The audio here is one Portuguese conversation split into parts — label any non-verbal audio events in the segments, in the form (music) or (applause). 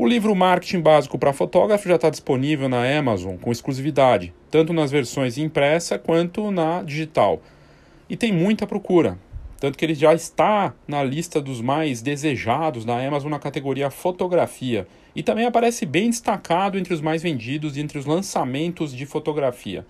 O livro Marketing Básico para Fotógrafo já está disponível na Amazon com exclusividade, tanto nas versões impressa quanto na digital. E tem muita procura, tanto que ele já está na lista dos mais desejados da Amazon na categoria fotografia e também aparece bem destacado entre os mais vendidos e entre os lançamentos de fotografia.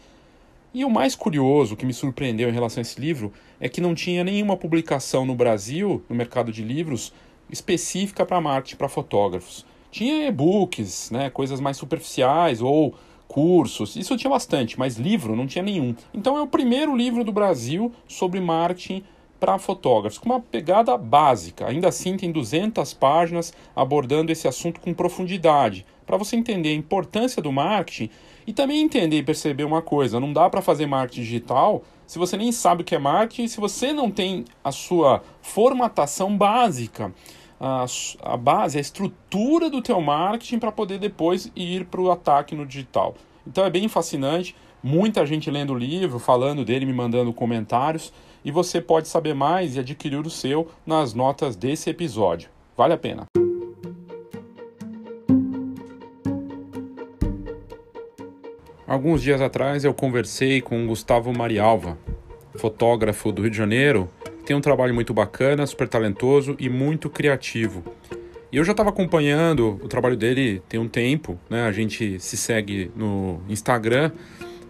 E o mais curioso que me surpreendeu em relação a esse livro é que não tinha nenhuma publicação no Brasil, no mercado de livros, específica para marketing para fotógrafos. Tinha e-books, né, coisas mais superficiais ou cursos, isso tinha bastante, mas livro não tinha nenhum. Então é o primeiro livro do Brasil sobre marketing para fotógrafos, com uma pegada básica. Ainda assim, tem 200 páginas abordando esse assunto com profundidade, para você entender a importância do marketing e também entender e perceber uma coisa: não dá para fazer marketing digital se você nem sabe o que é marketing, se você não tem a sua formatação básica a, a base, a estrutura do teu marketing para poder depois ir para o ataque no digital. Então é bem fascinante, muita gente lendo o livro, falando dele, me mandando comentários, e você pode saber mais e adquirir o seu nas notas desse episódio. Vale a pena. Alguns dias atrás eu conversei com Gustavo Marialva, fotógrafo do Rio de Janeiro, tem um trabalho muito bacana, super talentoso e muito criativo. E eu já estava acompanhando o trabalho dele tem um tempo, né? A gente se segue no Instagram,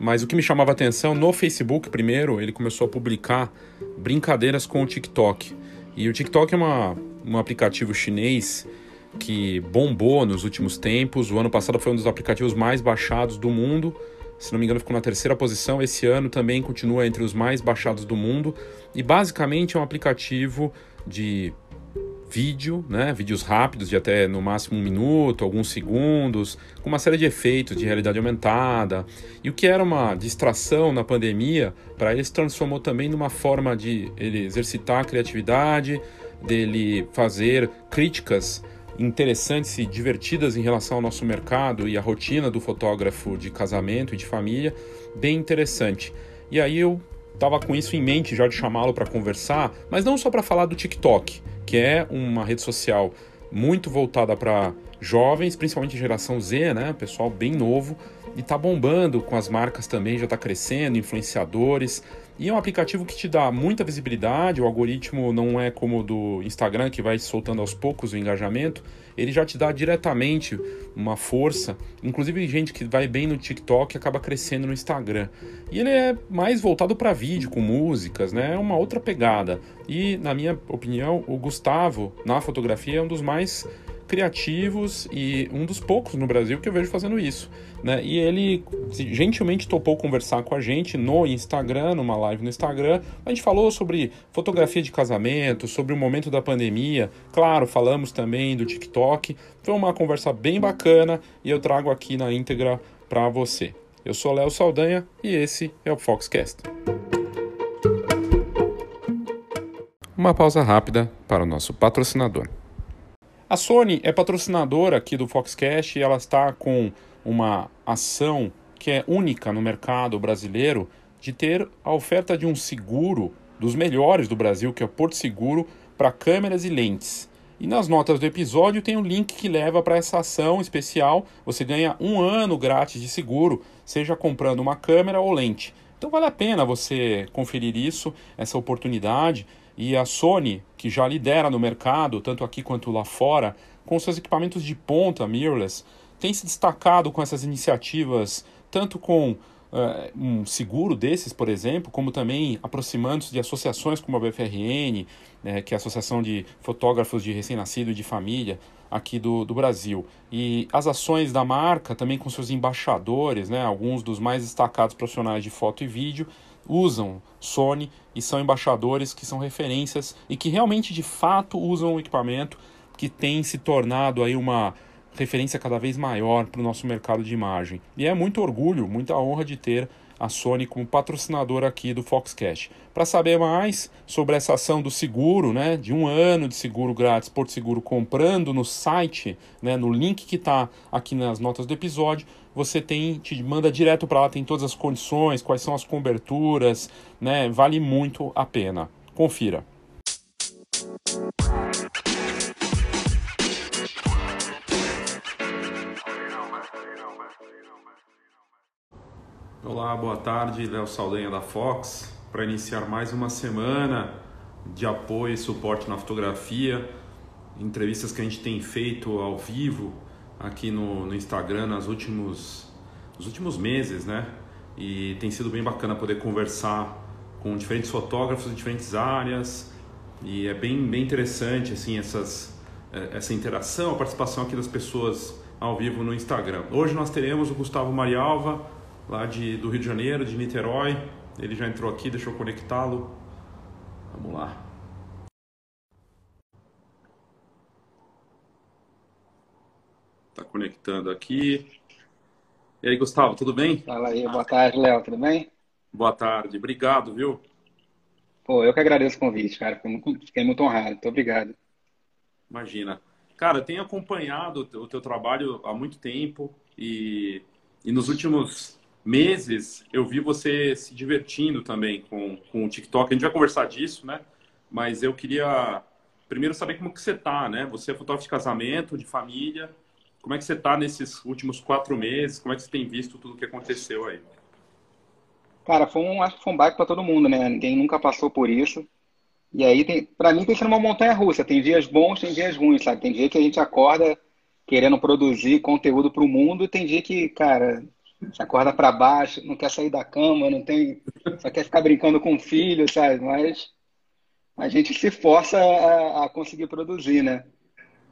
mas o que me chamava atenção no Facebook primeiro, ele começou a publicar brincadeiras com o TikTok. E o TikTok é uma, um aplicativo chinês que bombou nos últimos tempos. O ano passado foi um dos aplicativos mais baixados do mundo se não me engano, ficou na terceira posição. Esse ano também continua entre os mais baixados do mundo. E basicamente é um aplicativo de vídeo, né? vídeos rápidos de até no máximo um minuto, alguns segundos, com uma série de efeitos de realidade aumentada. E o que era uma distração na pandemia, para ele se transformou também numa forma de ele exercitar a criatividade, dele fazer críticas interessantes e divertidas em relação ao nosso mercado e a rotina do fotógrafo de casamento e de família, bem interessante. E aí eu estava com isso em mente já de chamá-lo para conversar, mas não só para falar do TikTok, que é uma rede social muito voltada para jovens, principalmente geração Z, né, pessoal bem novo, e está bombando com as marcas também, já está crescendo, influenciadores. E é um aplicativo que te dá muita visibilidade, o algoritmo não é como o do Instagram, que vai soltando aos poucos o engajamento, ele já te dá diretamente uma força. Inclusive, gente que vai bem no TikTok acaba crescendo no Instagram. E ele é mais voltado para vídeo, com músicas, né? É uma outra pegada. E, na minha opinião, o Gustavo, na fotografia, é um dos mais criativos e um dos poucos no Brasil que eu vejo fazendo isso. Né? E ele gentilmente topou conversar com a gente no Instagram, numa live no Instagram. A gente falou sobre fotografia de casamento, sobre o momento da pandemia. Claro, falamos também do TikTok. Foi uma conversa bem bacana e eu trago aqui na íntegra para você. Eu sou Léo Saldanha e esse é o Foxcast. Uma pausa rápida para o nosso patrocinador. A Sony é patrocinadora aqui do Foxcast e ela está com uma ação que é única no mercado brasileiro de ter a oferta de um seguro dos melhores do Brasil, que é o Porto Seguro, para câmeras e lentes. E nas notas do episódio tem um link que leva para essa ação especial. Você ganha um ano grátis de seguro, seja comprando uma câmera ou lente. Então vale a pena você conferir isso, essa oportunidade. E a Sony, que já lidera no mercado, tanto aqui quanto lá fora, com seus equipamentos de ponta mirrorless, tem se destacado com essas iniciativas, tanto com uh, um seguro desses, por exemplo, como também aproximando-se de associações como a BFRN, né, que é a Associação de Fotógrafos de Recém-Nascido e de Família aqui do, do Brasil. E as ações da marca, também com seus embaixadores, né, alguns dos mais destacados profissionais de foto e vídeo, usam Sony e são embaixadores que são referências e que realmente de fato usam o equipamento que tem se tornado aí uma referência cada vez maior para o nosso mercado de imagem. E é muito orgulho, muita honra de ter a Sony como patrocinadora aqui do Foxcast. Para saber mais sobre essa ação do seguro, né, de um ano de seguro grátis, Porto Seguro comprando no site, né, no link que está aqui nas notas do episódio, você tem, te manda direto para lá, tem todas as condições, quais são as coberturas, né? Vale muito a pena. Confira. Olá, boa tarde, Léo Saldanha da Fox. Para iniciar mais uma semana de apoio e suporte na fotografia, entrevistas que a gente tem feito ao vivo aqui no, no Instagram nos últimos, nos últimos meses, né? E tem sido bem bacana poder conversar com diferentes fotógrafos em diferentes áreas e é bem, bem interessante assim essas, eh, essa interação, a participação aqui das pessoas ao vivo no Instagram. Hoje nós teremos o Gustavo Marialva, lá de, do Rio de Janeiro, de Niterói. Ele já entrou aqui, deixa eu conectá-lo. Vamos lá. Está conectando aqui. E aí, Gustavo, tudo bem? Fala aí, boa tarde, Léo, tudo bem? Boa tarde, obrigado, viu? Pô, eu que agradeço o convite, cara. Fiquei muito honrado, muito obrigado. Imagina. Cara, tenho acompanhado o teu trabalho há muito tempo e, e nos últimos meses eu vi você se divertindo também com, com o TikTok. A gente vai conversar disso, né? Mas eu queria primeiro saber como que você tá, né? Você é fotógrafo de casamento, de família. Como é que você tá nesses últimos quatro meses? Como é que você tem visto tudo o que aconteceu aí? Cara, foi um, acho que foi um baque para todo mundo, né? Ninguém nunca passou por isso. E aí, para mim, tem sido uma montanha russa. Tem dias bons, tem dias ruins, sabe? Tem dia que a gente acorda querendo produzir conteúdo para o mundo e tem dia que, cara, você acorda para baixo, não quer sair da cama, não tem, só quer ficar brincando com o filho, sabe? Mas a gente se força a, a conseguir produzir, né?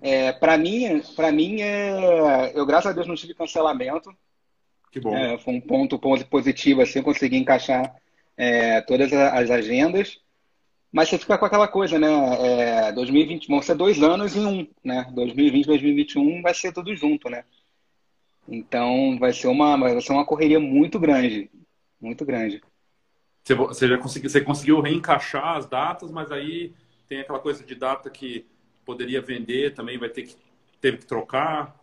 É, para mim, para mim é, eu graças a Deus não tive cancelamento. Que bom. É, foi um ponto positivo assim, conseguir encaixar é, todas as agendas. Mas você fica com aquela coisa, né? É, 2020 vão ser dois anos em um, né? 2020, 2021 vai ser tudo junto, né? Então vai ser uma, vai ser uma correria muito grande, muito grande. Você, já conseguiu, você conseguiu reencaixar as datas, mas aí tem aquela coisa de data que poderia vender, também vai ter que teve que trocar.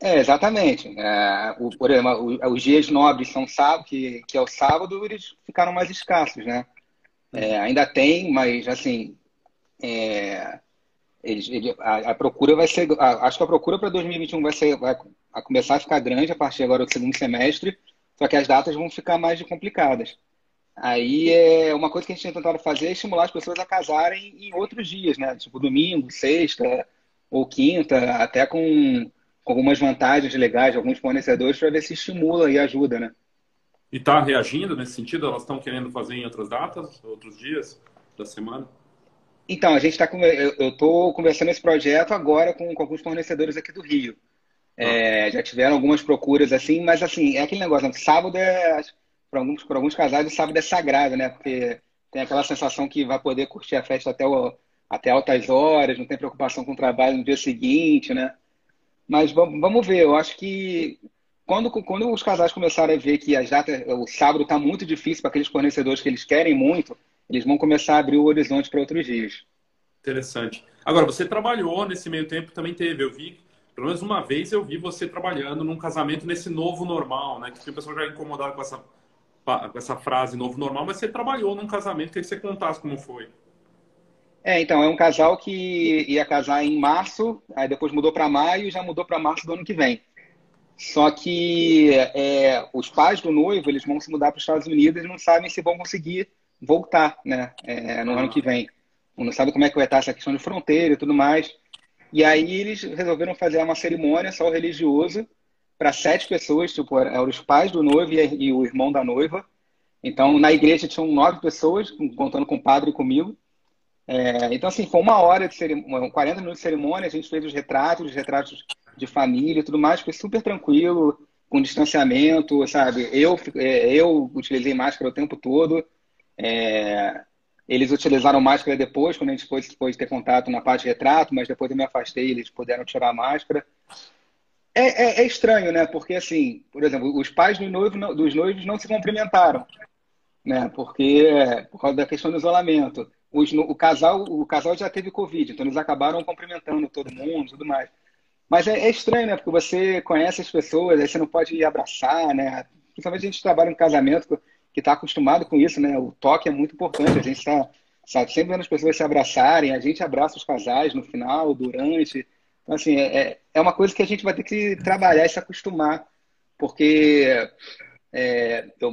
É, exatamente. É, o, por exemplo, os dias nobres são sábado, que, que é o sábado, eles ficaram mais escassos, né? É, ainda tem, mas assim, é, ele, a, a, procura vai ser, a, acho que a procura para 2021 vai ser, vai, a começar a ficar grande a partir agora do segundo semestre, só que as datas vão ficar mais complicadas. Aí é uma coisa que a gente tem tentado fazer é estimular as pessoas a casarem em outros dias, né? Tipo domingo, sexta ou quinta, até com, com algumas vantagens legais de alguns fornecedores para ver se estimula e ajuda, né? E está reagindo nesse sentido? Elas estão querendo fazer em outras datas, outros dias da semana? Então, a gente está eu estou conversando esse projeto agora com, com alguns fornecedores aqui do Rio. É, já tiveram algumas procuras assim, mas assim, é aquele negócio, né? sábado é, para alguns, alguns casais, o sábado é sagrado, né? Porque tem aquela sensação que vai poder curtir a festa até, o, até altas horas, não tem preocupação com o trabalho no dia seguinte, né? Mas vamos ver, eu acho que quando, quando os casais começarem a ver que as datas, o sábado está muito difícil para aqueles fornecedores que eles querem muito, eles vão começar a abrir o horizonte para outros dias. Interessante. Agora, você trabalhou nesse meio tempo, também teve, eu vi pelo menos uma vez eu vi você trabalhando num casamento nesse novo normal, né? Que o pessoal já incomodado com essa, essa frase novo normal, mas você trabalhou num casamento, queria que você contasse como foi. É, então, é um casal que ia casar em março, aí depois mudou para maio e já mudou para março do ano que vem. Só que é, os pais do noivo, eles vão se mudar para os Estados Unidos e não sabem se vão conseguir voltar, né, é, no ah. ano que vem. Não sabe como é que vai estar essa questão de fronteira e tudo mais. E aí eles resolveram fazer uma cerimônia só religioso para sete pessoas, tipo, eram os pais do noivo e, o irmão da noiva. Então, na igreja tinham nove pessoas, contando com o padre e comigo. É, então, assim, foi uma hora de cerimônia, 40 minutos de cerimônia, a gente fez os retratos, os retratos de família e tudo mais, foi super tranquilo, com distanciamento, sabe? Eu, é, eu utilizei máscara o tempo todo. É, eles utilizaram máscara depois, quando a gente pôde, pôde ter contato na parte de retrato, mas depois eu me afastei, eles puderam tirar a máscara. É, é, é estranho, né? Porque, assim, por exemplo, os pais do noivo, não, dos noivos não se cumprimentaram, né? Porque, por causa da questão do isolamento. Os, o, casal, o casal já teve Covid, então eles acabaram cumprimentando todo mundo tudo mais. Mas é, é, estranho, né? Porque você conhece as pessoas, aí você não pode abraçar, né? Principalmente a gente trabalha em casamento, que está acostumado com isso, né? O toque é muito importante. A gente está sempre vendo as pessoas se abraçarem, a gente abraça os casais no final, durante. Então, assim, é, é, é uma coisa que a gente vai ter que trabalhar e se acostumar, porque é, eu,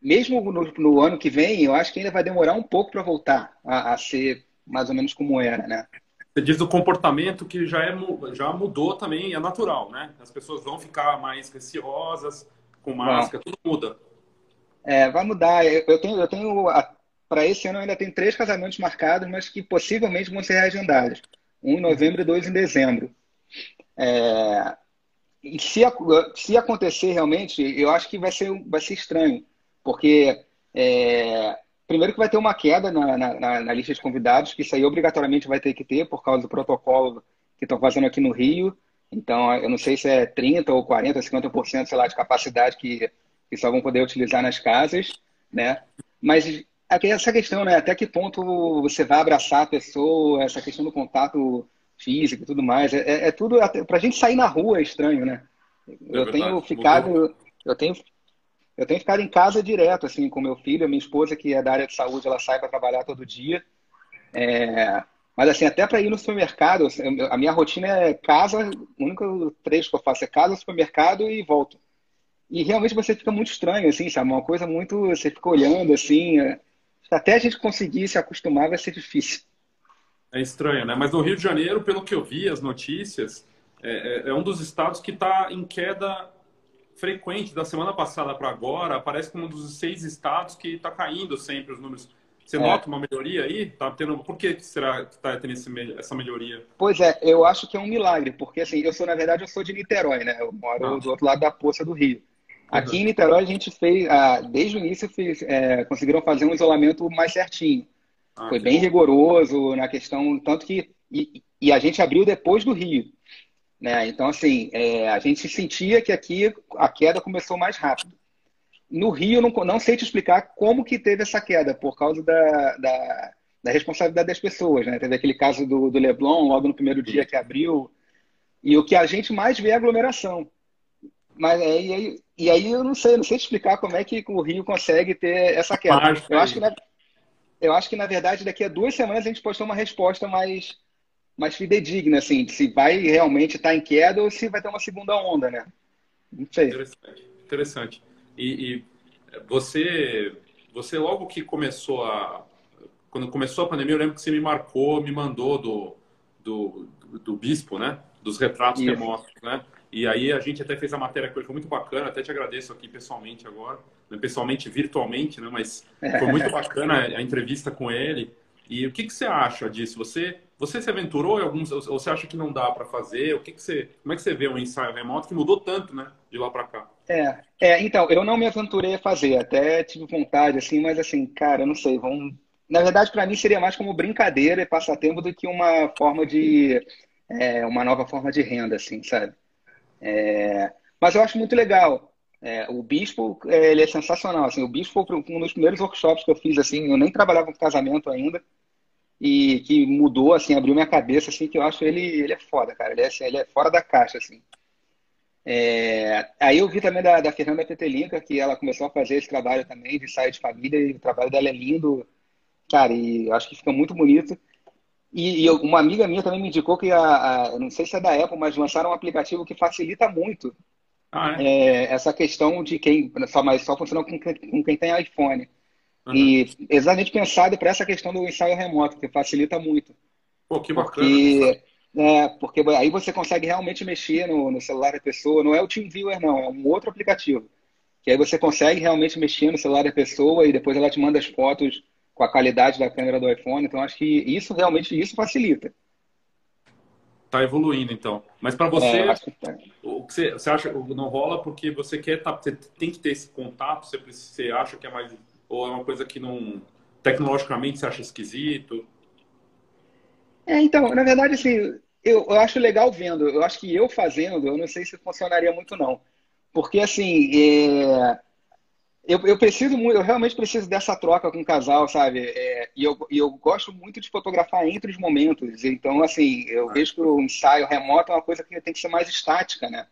mesmo no, no, ano que vem, eu acho que ainda vai demorar um pouco para voltar a, a, ser mais ou menos como era, né? Você diz do comportamento que já, é, já mudou também, é natural, né? As pessoas vão ficar mais receosas, com máscara, tudo muda. É, vai mudar. Eu tenho, eu tenho para esse ano eu ainda tenho três casamentos marcados, mas que possivelmente vão ser reagendados. Um em novembro e dois em dezembro. É, e se, se acontecer realmente, eu acho que vai ser, vai ser estranho, porque é, primeiro que vai ter uma queda na, na, na, lista de convidados, que isso aí obrigatoriamente vai ter que ter por causa do protocolo que estão fazendo aqui no Rio. Então, eu não sei se é 30% ou 40%, 50%, sei lá, de capacidade que, que só vão poder utilizar nas casas, né? Mas essa questão, né? Até que ponto você vai abraçar a pessoa, essa questão do contato físico e tudo mais, é, é, é tudo... Para a gente sair na rua é estranho, né? É eu tenho ficado... Eu tenho eu tenho ficado em casa direto, assim, com meu filho, a minha esposa, que é da área de saúde, ela sai para trabalhar todo dia. É... Mas, assim, até para ir no supermercado, a minha rotina é casa, o único trecho que eu faço é casa, supermercado e volto. E realmente você fica muito estranho, assim, sabe? Uma coisa muito. Você fica olhando, assim. É... Até a gente conseguir se acostumar vai ser difícil. É estranho, né? Mas no Rio de Janeiro, pelo que eu vi, as notícias, é, é, é um dos estados que está em queda frequente da semana passada para agora, aparece como um dos seis estados que está caindo sempre os números. Você é. nota uma melhoria aí? Tá tendo... Por que será que está tendo esse, essa melhoria? Pois é, eu acho que é um milagre, porque assim, eu sou, na verdade, eu sou de Niterói, né? Eu moro ah. do outro lado da poça do Rio. Aqui uhum. em Niterói a gente fez, ah, desde o início, fez, é, conseguiram fazer um isolamento mais certinho. Ah, Foi bem bom. rigoroso na questão, tanto que. E, e a gente abriu depois do Rio. Né? Então, assim, é, a gente sentia que aqui a queda começou mais rápido. No Rio, não, não sei te explicar como que teve essa queda, por causa da, da, da responsabilidade das pessoas. Né? Teve aquele caso do, do Leblon, logo no primeiro dia que abriu, e o que a gente mais vê é aglomeração. Mas e aí, e aí eu não sei, não sei te explicar como é que o Rio consegue ter essa queda. Eu acho que, na, eu acho que, na verdade, daqui a duas semanas a gente pode ter uma resposta mais mais fidedigna, assim, se vai realmente estar tá em queda ou se vai ter uma segunda onda, né? Não sei. Interessante. Interessante. E, e, você, você logo que começou a... Quando começou a pandemia, eu lembro que você me marcou, me mandou do, do, do bispo, né? Dos retratos Isso. remotos, né? E aí a gente até fez a matéria com ele, foi muito bacana, até te agradeço aqui pessoalmente agora, né? pessoalmente, virtualmente, né? Mas foi muito bacana a entrevista com ele. E o que, que você acha disso? Você você se aventurou em alguns, ou você acha que não dá para fazer? O que, que você, como é que você vê um ensaio remoto que mudou tanto, né, de lá para cá? É, é, então, eu não me aventurei a fazer, até tive vontade, assim, mas assim, cara, eu não sei, vamos... Na verdade, para mim seria mais como brincadeira e passatempo do que uma forma de... É, uma nova forma de renda, assim, sabe? É, mas eu acho muito legal. É, o Bispo, é, ele é sensacional, assim, o Bispo foi um dos primeiros workshops que eu fiz, assim, eu nem trabalhava com casamento ainda, e que mudou, assim, abriu minha cabeça, assim, que eu acho ele, ele é foda, cara. Ele é, assim, ele é fora da caixa, assim. É... Aí eu vi também da, da Fernanda Petelinca, que ela começou a fazer esse trabalho também de sair de família, e o trabalho dela é lindo, cara, e eu acho que fica muito bonito. E, e uma amiga minha também me indicou que, a, a, não sei se é da Apple, mas lançaram um aplicativo que facilita muito ah, é? É, essa questão de quem, só, mas só funciona com, com quem tem iPhone. Uhum. E exatamente pensado para essa questão do ensaio remoto, que facilita muito. Pô, que bacana. Porque, é, porque aí você consegue realmente mexer no, no celular da pessoa. Não é o TeamViewer, não, é um outro aplicativo. Que aí você consegue realmente mexer no celular da pessoa e depois ela te manda as fotos com a qualidade da câmera do iPhone. Então, acho que isso realmente isso facilita. Tá evoluindo, então. Mas para você, é, tá. o que você, você acha não rola porque você quer tá, você tem que ter esse contato, você, você acha que é mais ou é uma coisa que não tecnologicamente você acha esquisito? É, então, na verdade, assim, eu, eu acho legal vendo. Eu acho que eu fazendo, eu não sei se funcionaria muito, não. Porque, assim, é... eu, eu preciso muito, eu realmente preciso dessa troca com o casal, sabe? É... e, eu, e eu gosto muito de fotografar entre os momentos. Então, assim, eu ah. vejo que o ensaio remoto é uma coisa que tem que ser mais estática, né?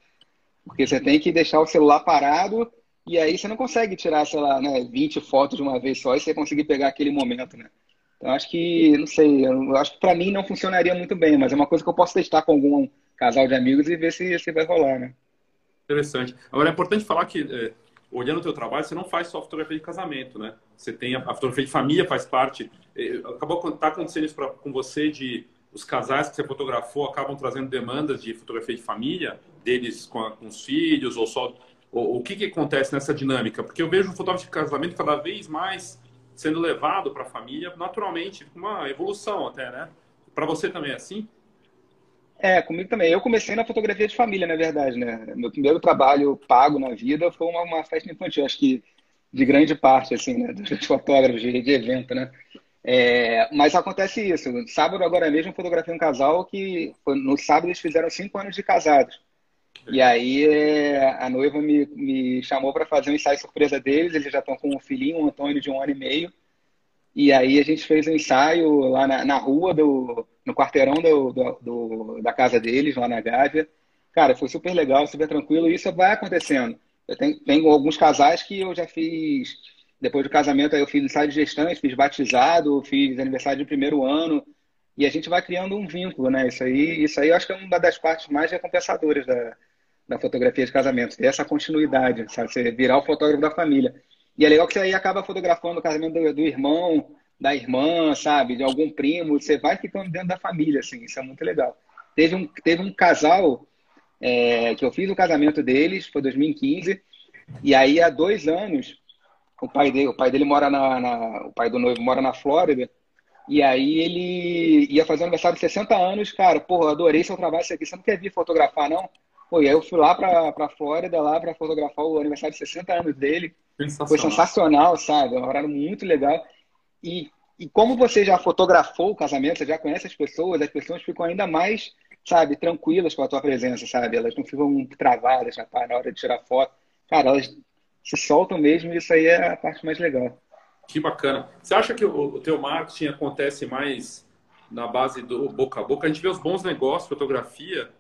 Porque você tem que deixar o celular parado e aí você não consegue tirar, sei lá, né, 20 fotos de uma vez só e você conseguir pegar aquele momento, né? Então acho que, não sei, eu acho que para mim não funcionaria muito bem, mas é uma coisa que eu posso testar com algum casal de amigos e ver se, se vai rolar, né? Interessante. Agora é importante falar que é, olhando o teu trabalho, você não faz só fotografia de casamento, né? Você tem a, a fotografia de família faz parte. Eh, acabou tá acontecendo isso pra, com você de os casais que você fotografou acabam trazendo demandas de fotografia de família deles com, a, com os filhos ou só o, o que, que acontece nessa dinâmica? Porque eu vejo o fotógrafo de casamento cada vez mais sendo levado para a família naturalmente, uma evolução até, né? Para você também é assim? É, comigo também. Eu comecei na fotografia de família, na verdade, né? Meu primeiro trabalho pago na vida foi uma, uma festa infantil, acho que de grande parte, assim, né? Dos fotógrafos de, de evento, né? É, mas acontece isso. Sábado, agora mesmo, fotografei um casal que no sábado eles fizeram cinco anos de casados. E aí é, a noiva me, me chamou para fazer um ensaio surpresa deles. Eles já estão com um filhinho, um Antônio de um ano e meio. E aí a gente fez um ensaio lá na, na rua, do, no quarteirão do, do, do, da casa deles, lá na Gávea. Cara, foi super legal, super tranquilo. E isso vai acontecendo. Eu tenho, tenho alguns casais que eu já fiz, depois do casamento, aí eu fiz ensaio de gestante, fiz batizado, fiz aniversário de primeiro ano. E a gente vai criando um vínculo, né? Isso aí, isso aí eu acho que é uma das partes mais recompensadoras da, da fotografia de casamento. Ter essa continuidade, sabe? Você virar o fotógrafo da família. E é legal que você aí acaba fotografando o casamento do, do, irmão, da irmã, sabe? De algum primo. Você vai ficando dentro da família, assim. Isso é muito legal. Teve um, teve um casal é, que eu fiz o casamento deles, foi 2015. E aí, há dois anos, o pai dele, o pai dele mora na, na, o pai do noivo mora na Flórida. E aí ele ia fazer um aniversário de 60 anos, cara, porra, adorei seu trabalho, isso aqui, você não quer vir fotografar, não? Pô, e aí eu fui lá pra, pra Flórida, lá pra fotografar o aniversário de 60 anos dele. Sensacional. Foi sensacional, sabe? Um horário muito legal. E, e como você já fotografou o casamento, você já conhece as pessoas, as pessoas ficam ainda mais, sabe, tranquilas com a tua presença, sabe? Elas não ficam travadas na hora de tirar foto. Cara, elas se soltam mesmo e isso aí é a parte mais legal. Que bacana. Você acha que o, o teu marketing acontece mais na base do boca a boca? A gente vê os bons negócios, fotografia,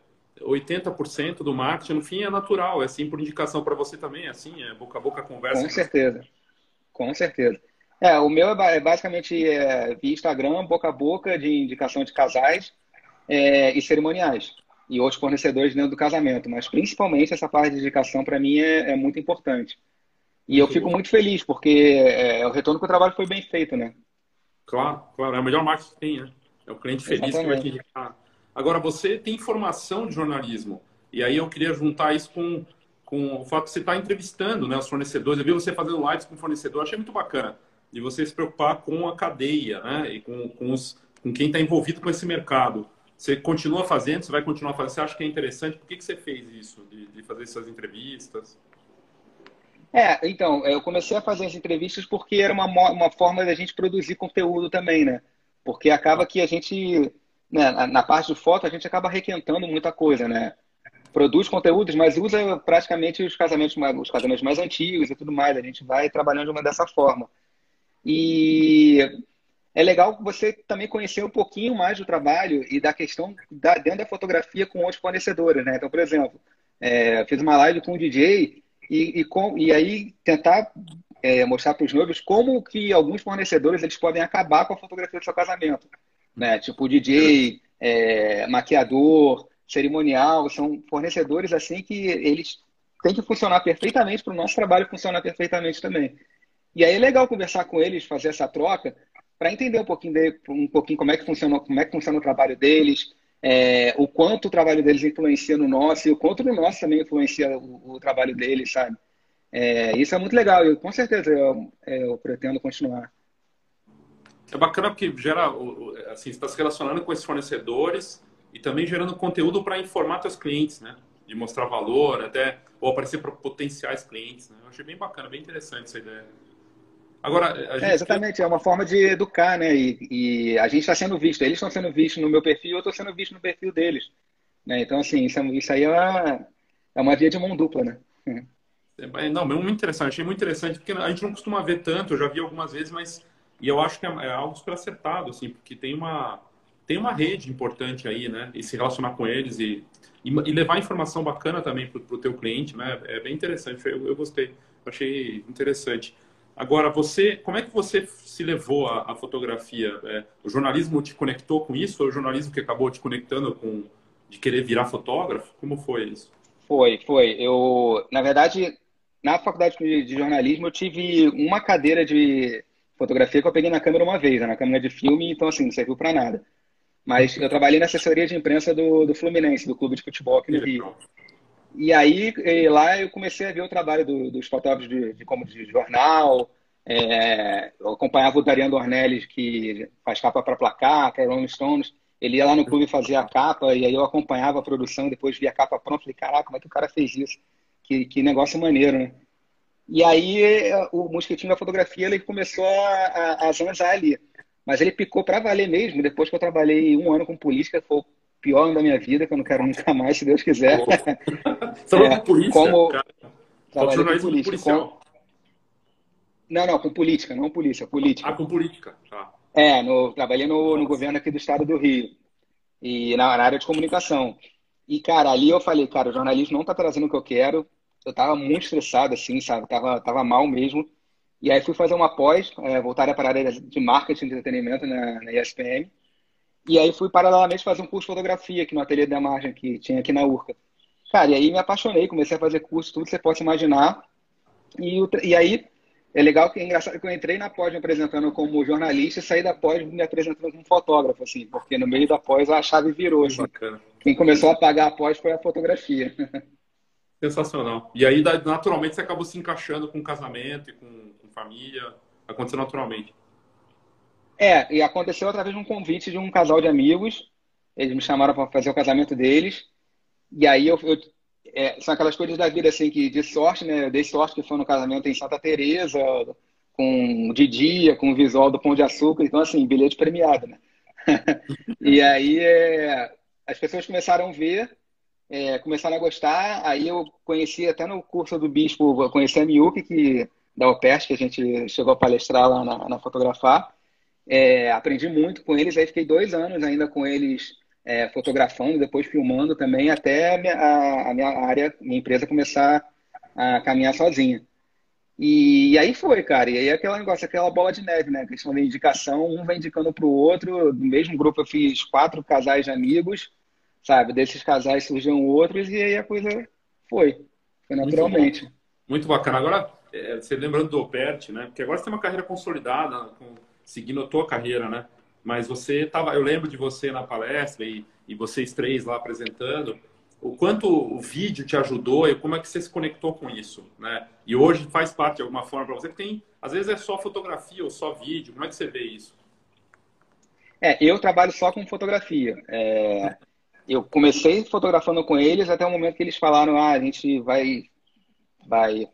80% do marketing, no fim, é natural, é assim por indicação para você também, é assim, é boca a boca conversa. Com certeza, com certeza. É, o meu é, é basicamente é, via Instagram, boca a boca, de indicação de casais é, e cerimoniais. E outros fornecedores dentro do casamento. Mas principalmente essa parte de indicação, para mim, é, é, muito importante. E eu fico muito feliz, porque é, o retorno que o trabalho foi bem feito, né? Claro, claro. É o melhor marketing que tem, né? É o cliente feliz Exatamente. que vai te indicar Agora, você tem formação de jornalismo. E aí eu queria juntar isso com, com o fato de você estar entrevistando né, os fornecedores. Eu vi você fazendo lives com fornecedor, achei muito bacana. E você se preocupar com a cadeia, né? E com, com, os, com quem está envolvido com esse mercado. Você continua fazendo, você vai continuar fazendo. Você acha que é interessante? Por que, que você fez isso, de, de fazer essas entrevistas? É, então, eu comecei a fazer as entrevistas porque era uma, uma forma da gente produzir conteúdo também, né? Porque acaba que a gente né, na, na, parte de foto, a gente acaba requentando muita coisa, né? Produz conteúdos, mas usa praticamente os casamentos, mais, os casamentos mais antigos e tudo mais. A gente vai trabalhando de uma dessa forma. E é legal você também conhecer um pouquinho mais do trabalho e da questão da, dentro da fotografia com outros fornecedores, né? Então, por exemplo, é, fiz uma live com o DJ e, e, com, e aí tentar é, mostrar para os noivos como que alguns fornecedores eles podem acabar com a fotografia do seu casamento né? Tipo DJ, é, maquiador, cerimonial, são fornecedores assim que eles têm que funcionar perfeitamente para o nosso trabalho funcionar perfeitamente também. E aí é legal conversar com eles, fazer essa troca, para entender um pouquinho, de, um pouquinho como é que funciona, como é que funciona o trabalho deles, é, o quanto o trabalho deles influencia no nosso e o quanto no nosso também influencia o, o trabalho deles, sabe? É, isso é muito legal e com certeza eu, eu pretendo continuar. É bacana porque gera, assim, está se relacionando com esses fornecedores e também gerando conteúdo para informar seus clientes, né? De mostrar valor, até ou aparecer para potenciais clientes. Né? Eu achei bem bacana, bem interessante essa ideia. Agora, é, exatamente, é uma forma de educar, né? E, e a gente está sendo visto, eles estão sendo vistos no meu perfil, eu estou sendo visto no perfil deles. Né? Então, assim, isso, é, isso aí é uma, é uma via de mão dupla, né? É, não, muito interessante, achei muito interessante, porque a gente não costuma ver tanto, eu já vi algumas vezes, mas e eu acho que é, é algo super acertado, assim, porque tem uma, tem uma rede importante aí, né? E se relacionar com eles e, e, e levar informação bacana também para o teu cliente, né? É bem interessante, eu, eu gostei, achei interessante. Agora, você, como é que você se levou à, à fotografia? É, o jornalismo te conectou com isso? Ou o jornalismo que acabou te conectando com de querer virar fotógrafo? Como foi isso? Foi, foi. Eu, na verdade, na faculdade de jornalismo eu tive uma cadeira de fotografia que eu peguei na câmera uma vez, né, na câmera de filme, então assim, não serviu para nada. Mas eu trabalhei na assessoria de imprensa do, do Fluminense, do clube de futebol aqui no Rio. E aí lá eu comecei a ver o trabalho do, dos fotógrafos de, de, como de jornal. É, eu acompanhava o Dariano Ornelis, que faz capa para placar, para Rolling Stones. Ele ia lá no clube fazer a capa, e aí eu acompanhava a produção, depois via a capa pronta. Falei, caraca, como é que o cara fez isso? Que, que negócio maneiro, né? E aí o mosquitinho da fotografia ele começou a, a, a zanzar ali. Mas ele picou para valer mesmo, depois que eu trabalhei um ano com política, foi pior da minha vida, que eu não quero nunca mais, se Deus quiser. (laughs) Você é, com polícia, como... cara? Trabalhei com política. Com... Não, não, com política, não polícia, política. Ah, com política, tá. É, no, trabalhei no, no governo aqui do estado do Rio. E na, na, área de comunicação. E, cara, ali eu falei, cara, o jornalismo não tá trazendo o que eu quero. Eu tava muito estressado, assim, sabe? Tava, tava mal mesmo. E aí fui fazer uma pós, é, voltar para a área de marketing de entretenimento na, na ESPM. E aí fui paralelamente fazer um curso de fotografia aqui no ateliê da margem que tinha aqui na Urca. Cara, e aí me apaixonei, comecei a fazer curso, tudo que você pode imaginar. E, e aí é legal que é engraçado que eu entrei na pós me apresentando como jornalista e saí da pós me apresentando como fotógrafo, assim, porque no meio da pós a chave virou. Assim. Bacana. Quem começou a pagar a pós foi a fotografia. (laughs) Sensacional. E aí, naturalmente, você acabou se encaixando com casamento e com, com família. Aconteceu naturalmente. É, e aconteceu através de um convite de um casal de amigos. Eles me chamaram para fazer o casamento deles. E aí eu, eu é, são aquelas coisas da vida assim que de sorte, né? Eu dei sorte que foi no casamento em Santa Teresa, com de dia, com o visual do Pão de Açúcar, então assim, bilhete premiado, né? (laughs) e aí é, as pessoas começaram a ver é, começaram a gostar. Aí eu conheci até no curso do Bispo, conheci a Miuki, que, da OPERS, que a gente chegou a palestrar lá na, na Fotografar. É, aprendi muito com eles, aí fiquei dois anos ainda com eles é, fotografando, depois filmando também, até a minha, a, minha área, minha empresa começar a caminhar sozinha. E, e, aí foi, cara. E aí aquele negócio, aquela bola de neve, né? A questão da indicação, um vai indicando para o outro. No mesmo grupo eu fiz quatro casais de amigos sabe? Desses casais surgiam outros e aí a coisa foi, foi naturalmente. Muito, Muito bacana. Agora, é, você lembrando do Opert, né? Porque agora você tem uma carreira consolidada, com, seguindo a tua carreira, né? Mas você tava, eu lembro de você na palestra e, e vocês três lá apresentando, o quanto o vídeo te ajudou e como é que você se conectou com isso, né? E hoje faz parte de alguma forma para você que tem, às vezes é só fotografia ou só vídeo. Como é que você vê isso? É, eu trabalho só com fotografia. É, eu comecei fotografando com eles até o momento que eles falaram, ah, a gente vai, vai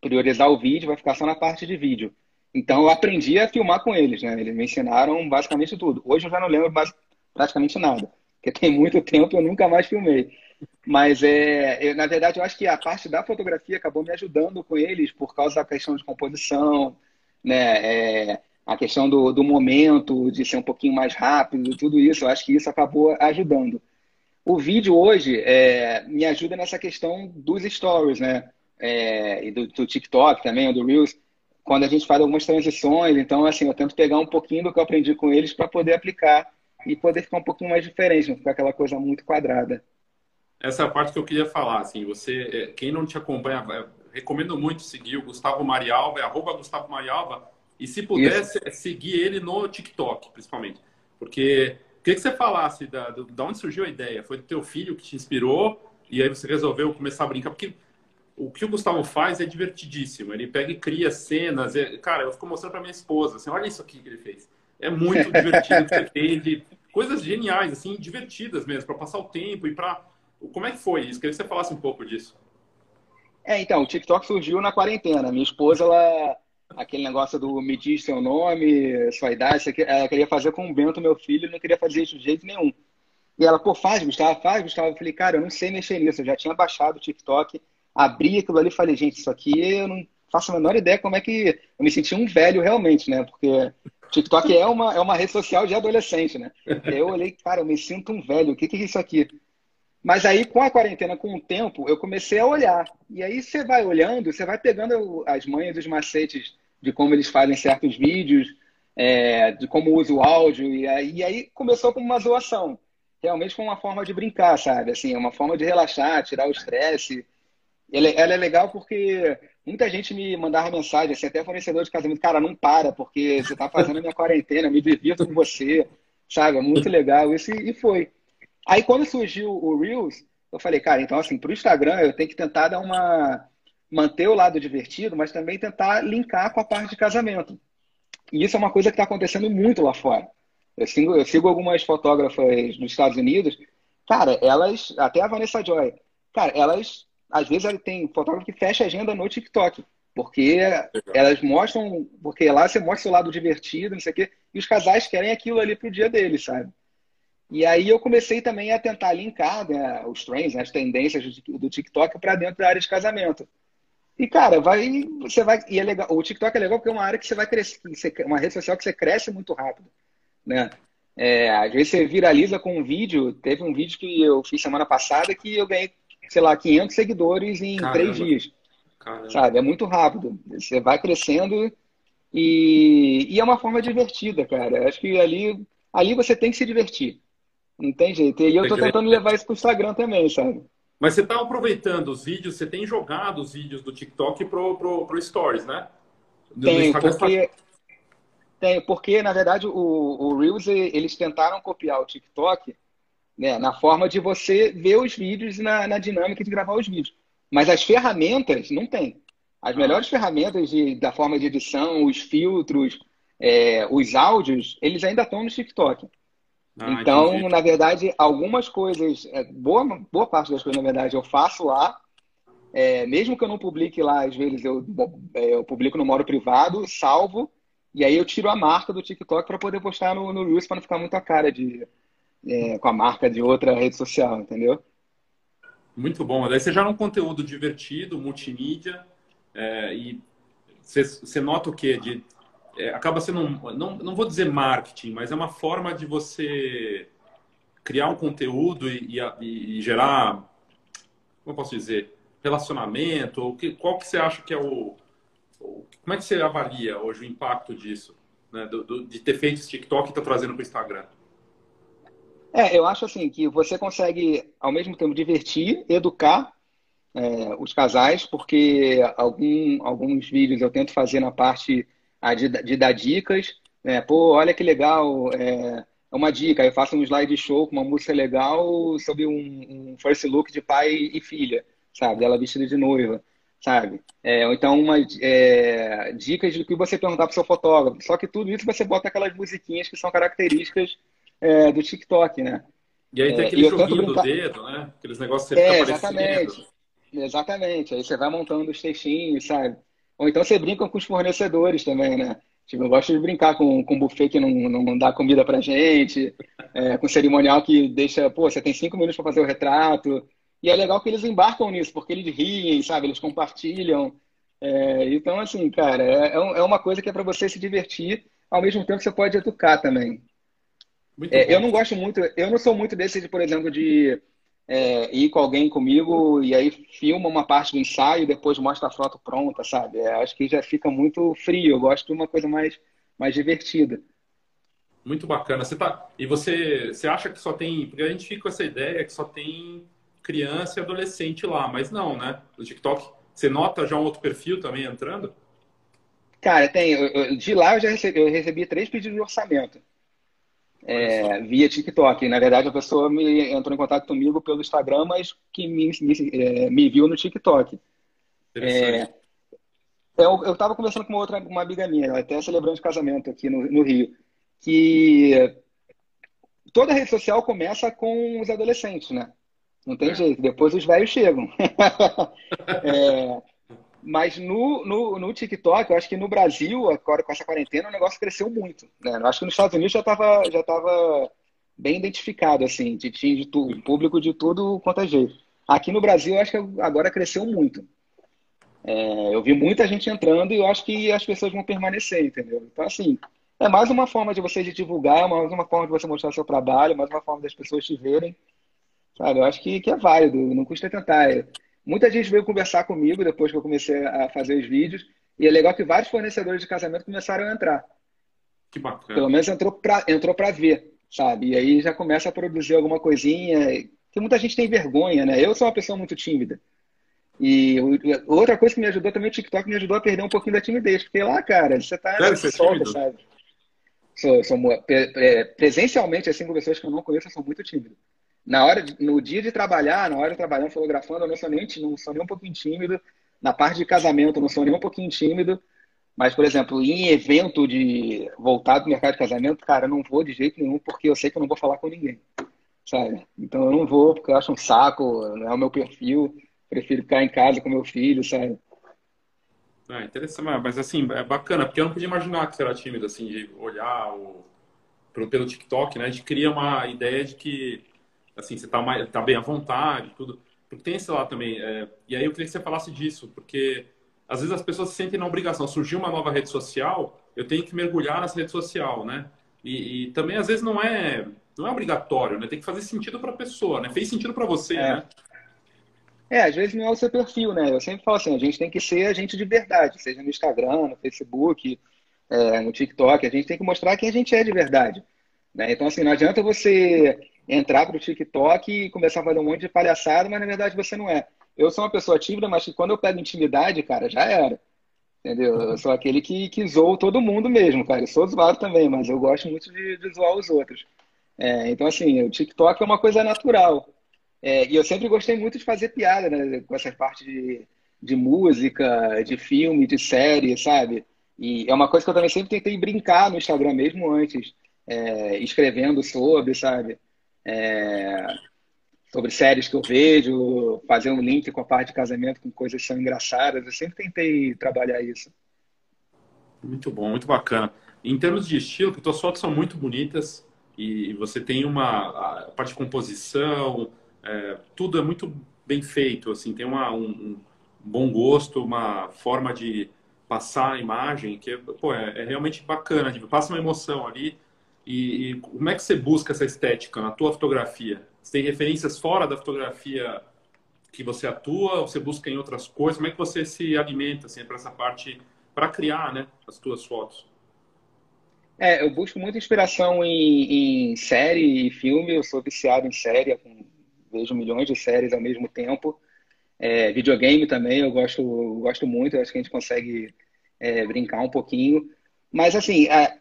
priorizar o vídeo, vai ficar só na parte de vídeo. Então eu aprendi a filmar com eles, né? Eles me ensinaram basicamente tudo. Hoje eu já não lembro praticamente nada, porque tem muito tempo eu nunca mais filmei. Mas é, eu, na verdade eu acho que a parte da fotografia acabou me ajudando com eles por causa da questão de composição, né? É, a questão do, do momento, de ser um pouquinho mais rápido, tudo isso. Eu acho que isso acabou ajudando. O vídeo hoje é, me ajuda nessa questão dos stories, né? É, e do, do, TikTok também, do Reels, quando a gente faz algumas transições. Então, assim, eu tento pegar um pouquinho do que eu aprendi com eles para poder aplicar e poder ficar um pouquinho mais diferente, não ficar aquela coisa muito quadrada. Essa é a parte que eu queria falar, assim, você, é, quem não te acompanha, recomendo muito seguir o Gustavo Marialva, é arroba Gustavo Marialva, e se pudesse, seguir ele no TikTok, principalmente, porque Queria que você falasse da, da onde surgiu a ideia. Foi do teu filho que te inspirou e aí você resolveu começar a brincar? Porque o que o Gustavo faz é divertidíssimo. Ele pega e cria cenas. É... Cara, eu fico mostrando para minha esposa, assim, olha isso aqui que ele fez. É muito divertido que fez. De... Coisas geniais, assim, divertidas mesmo, para passar o tempo e para... Como é que foi isso? Queria que você falasse um pouco disso. É, então, o TikTok surgiu na quarentena. Minha esposa, ela aquele negócio do me diz seu nome, sua idade, ela queria fazer com o Bento, meu filho, não queria fazer isso de jeito nenhum. E ela, pô, faz, Gustavo, faz, Gustavo. Eu falei, cara, eu não sei mexer nisso, eu já tinha baixado o TikTok, abri aquilo ali e falei, gente, isso aqui eu não faço a menor ideia como é que. Eu me senti um velho realmente, né? Porque TikTok é uma, é uma rede social de adolescente, né? Eu olhei, cara, eu me sinto um velho, o que, que é isso aqui? Mas aí, com a quarentena, com o tempo, eu comecei a olhar. E aí você vai olhando, você vai pegando as manhas, os macetes de como eles fazem certos vídeos, é, de como usa o áudio. E aí, e aí começou como uma zoação. Realmente com uma forma de brincar, sabe? Assim, uma forma de relaxar, tirar o estresse. Ela, ela é legal porque muita gente me mandava mensagem, assim, até fornecedor de casamento, cara, não para, porque você tá fazendo a minha quarentena, me divirto com você, sabe? É muito legal isso, e foi. Aí quando surgiu o Reels, eu falei, cara, então assim, pro Instagram eu tenho que tentar dar uma manter o lado divertido, mas também tentar linkar com a parte de casamento. E isso é uma coisa que está acontecendo muito lá fora. Eu sigo, eu sigo algumas fotógrafas dos Estados Unidos, cara, elas, até a Vanessa Joy, cara, elas, às vezes, tem fotógrafo que fecha agenda no TikTok, porque elas mostram, porque lá você mostra o lado divertido, não sei o quê, e os casais querem aquilo ali pro dia deles, sabe? E aí eu comecei também a tentar linkar né, os trends, né, as tendências do TikTok para dentro da área de casamento. E, cara, vai. Você vai. E é legal. O TikTok é legal porque é uma área que você vai crescer. Uma rede social que você cresce muito rápido. Né? É, às vezes você viraliza com um vídeo. Teve um vídeo que eu fiz semana passada que eu ganhei, sei lá, 500 seguidores em Caramba. três dias. Caramba. Sabe? É muito rápido. Você vai crescendo e, e é uma forma divertida, cara. Acho que ali, ali você tem que se divertir. Não tem jeito. E eu tô tentando levar isso pro Instagram também, sabe? Mas você está aproveitando os vídeos, você tem jogado os vídeos do TikTok pro, pro, pro Stories, né? tem, porque, tem, porque, na verdade, o, o Reels, eles tentaram copiar o TikTok né, na forma de você ver os vídeos na, na dinâmica de gravar os vídeos. Mas as ferramentas não tem. As ah. melhores ferramentas de, da forma de edição, os filtros, é, os áudios, eles ainda estão no TikTok. Ah, então, entendi. na verdade, algumas coisas, é, boa, boa parte das coisas, na verdade, eu faço lá. É, mesmo que eu não publique lá, às vezes eu, é, eu publico no modo privado, salvo, e aí eu tiro a marca do TikTok para poder postar no, no Reels para não ficar muito a cara de, é, com a marca de outra rede social, entendeu? Muito bom. Daí você é um conteúdo divertido, multimídia, é, e você, você nota o quê? De é, acaba sendo, um, não, não vou dizer marketing, mas é uma forma de você criar um conteúdo e, e, e gerar, como eu posso dizer, relacionamento? Ou que, qual que você acha que é o, Como é que você avalia hoje o impacto disso? Né, do, do, de ter feito esse TikTok e estar tá trazendo para o Instagram? É, eu acho assim que você consegue, ao mesmo tempo, divertir, educar é, os casais, porque algum, alguns vídeos eu tento fazer na parte a de, de dar dicas. Né? Pô, olha que legal, é, uma dica. Eu faço um slide show com uma música legal sobre um, um first look de pai e filha, sabe? Ela vestida de noiva, sabe? É, ou então, uma, é, dicas do que você perguntar para seu fotógrafo. Só que tudo isso você bota aquelas musiquinhas que são características é, do TikTok, né? E aí tem é, aquele joguinho brincar... do dedo, né? Aqueles negócios que você é, exatamente. Exatamente. Aí você vai montando os textinhos, sabe? Ou então você brinca com os fornecedores também, né? Tipo, eu gosto de brincar com, com buffet que não, não dá comida pra gente, é, com cerimonial que deixa, pô, você tem cinco minutos para fazer o retrato. E é legal que eles embarcam nisso, porque eles riem, sabe? Eles compartilham. É, então, assim, cara, é, é, é uma coisa que é para você se divertir, ao mesmo tempo que você pode educar também. É, eu não gosto muito, eu não sou muito desse, de, por exemplo, de é, ir com alguém comigo e aí filma uma parte do ensaio e depois mostra a foto pronta, sabe? É, acho que já fica muito frio. Eu gosto de uma coisa mais, mais divertida. Muito bacana. Você tá... E você, você acha que só tem. Porque a gente fica com essa ideia que só tem criança e adolescente lá, mas não, né? No TikTok, você nota já um outro perfil também entrando? Cara, tem. de lá eu já recebi, eu recebi três pedidos de orçamento é, via TikTok. Na verdade, a pessoa me entrou em contato comigo pelo Instagram, mas que me, me, é, me viu no TikTok. É, eu estava conversando com uma outra uma amiga minha, até celebrando de casamento aqui no, no Rio, que toda rede social começa com os adolescentes, né? Não tem é. jeito, depois os velhos chegam. (laughs) mas no, no, no TikTok, eu acho que no Brasil, agora com essa quarentena, o negócio cresceu muito. Né? Eu acho que nos Estados Unidos já estava já tava bem identificado, assim, de, de, de tudo, público de tudo quanto é jeito. Aqui no Brasil, eu acho que agora cresceu muito. É, eu vi muita gente entrando e eu acho que as pessoas vão permanecer, entendeu? Então, assim, é mais uma forma de você divulgar, mais uma forma de você mostrar seu trabalho, mais uma forma das pessoas te verem. Sabe? Eu acho que, que é válido, não custa tentar. Muita gente veio conversar comigo depois que eu comecei a fazer os vídeos. E é legal que vários fornecedores de casamento começaram a entrar. Que bacana. Pelo menos entrou para entrou pra ver, sabe? E aí já começa a produzir alguma coisinha. Que muita gente tem vergonha, né? Eu sou uma pessoa muito tímida. E outra coisa que me ajudou também, o TikTok me ajudou a perder um pouquinho da timidez. Porque lá, cara, você tá Deve ser solta, sabe? Sou, sou, presencialmente, assim, com pessoas que eu não conheço, eu sou muito tímido. Na hora, de, no dia de trabalhar, na hora de trabalhar fotografando, eu não sou nem, não sou nem um pouquinho tímido. Na parte de casamento, eu não sou nem um pouquinho tímido. Mas, por exemplo, em evento de voltado do mercado de casamento, cara, eu não vou de jeito nenhum, porque eu sei que eu não vou falar com ninguém. Sabe? Então eu não vou, porque eu acho um saco, não é o meu perfil. Prefiro ficar em casa com meu filho, sabe? É interessante, mas assim, é bacana, porque eu não podia imaginar que você era tímido, assim, de olhar o... pelo, pelo TikTok, né? A gente cria uma ideia de que, assim, você tá, mais, tá bem à vontade, tudo. Porque tem esse lado também. É... E aí eu queria que você falasse disso, porque às vezes as pessoas se sentem na obrigação. Surgiu uma nova rede social, eu tenho que mergulhar nessa rede social, né? E, e também às vezes não é não é obrigatório, né? Tem que fazer sentido para a pessoa, né? Fez sentido para você, é. né? É, às vezes não é o seu perfil, né? Eu sempre falo assim, a gente tem que ser a gente de verdade, seja no Instagram, no Facebook, é, no TikTok, a gente tem que mostrar quem a gente é de verdade. Né? Então, assim, não adianta você entrar para o TikTok e começar a fazer um monte de palhaçada, mas na verdade você não é. Eu sou uma pessoa tímida, mas quando eu pego intimidade, cara, já era. Entendeu? Eu sou aquele que, que zoou todo mundo mesmo, cara. Eu sou zoado também, mas eu gosto muito de, de zoar os outros. É, então, assim, o TikTok é uma coisa natural. É, e eu sempre gostei muito de fazer piada, né? Com essas partes de, de música, de filme, de série, sabe? E é uma coisa que eu também sempre tentei brincar no Instagram mesmo antes, é, escrevendo sobre, sabe? É, sobre séries que eu vejo, fazer um link com a parte de casamento com coisas que são engraçadas. Eu sempre tentei trabalhar isso. Muito bom, muito bacana. Em termos de estilo, que tuas fotos são muito bonitas e você tem uma parte de composição, é, tudo é muito bem feito, assim, tem uma, um, um, bom gosto, uma forma de passar a imagem que pô, é, é realmente bacana, tipo, passa uma emoção ali. E, e, como é que você busca essa estética na tua fotografia? Você tem referências fora da fotografia que você atua? Ou você busca em outras coisas? Como é que você se alimenta assim, para essa parte, para criar né, as tuas fotos? É, eu busco muita inspiração em, em série e filme. Eu sou viciado em série, vejo milhões de séries ao mesmo tempo. É, videogame também, eu gosto, gosto muito, acho que a gente consegue é, brincar um pouquinho. Mas, assim, a,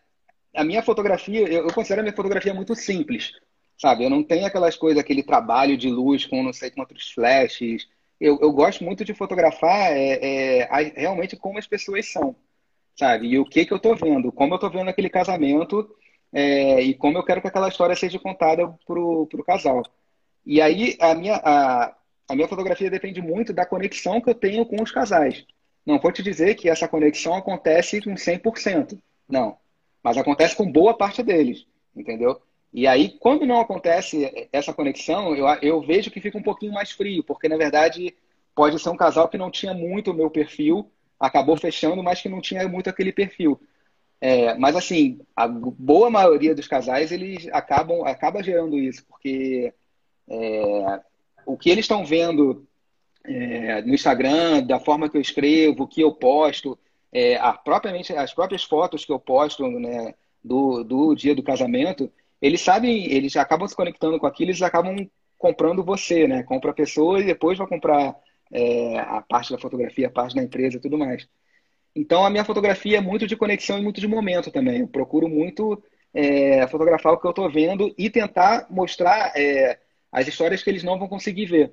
a minha fotografia, eu, eu, considero a minha fotografia muito simples, sabe? Eu não tenho aquelas coisas, aquele trabalho de luz com não sei quantos flashes. Eu, eu gosto muito de fotografar é, é realmente como as pessoas são, sabe? E o que, que eu estou vendo, como eu estou vendo aquele casamento é, e como eu quero que aquela história seja contada para o casal. E aí a minha, a, a minha fotografia depende muito da conexão que eu tenho com os casais. Não vou te dizer que essa conexão acontece com 100%. Não. Mas acontece com boa parte deles, entendeu? E aí, quando não acontece essa conexão, eu, eu vejo que fica um pouquinho mais frio, porque na verdade pode ser um casal que não tinha muito o meu perfil, acabou fechando, mas que não tinha muito aquele perfil. É, mas assim, a boa maioria dos casais eles acabam acaba gerando isso, porque é, o que eles estão vendo é, no Instagram, da forma que eu escrevo, o que eu posto, é, a, propriamente, as próprias fotos que eu posto né, do, do dia do casamento, eles sabem, eles acabam se conectando com aquilo, eles acabam comprando você, né? Compra a pessoa e depois vai comprar é, a parte da fotografia, a parte da empresa e tudo mais. Então, a minha fotografia é muito de conexão e muito de momento também. Eu procuro muito é, fotografar o que eu estou vendo e tentar mostrar é, as histórias que eles não vão conseguir ver.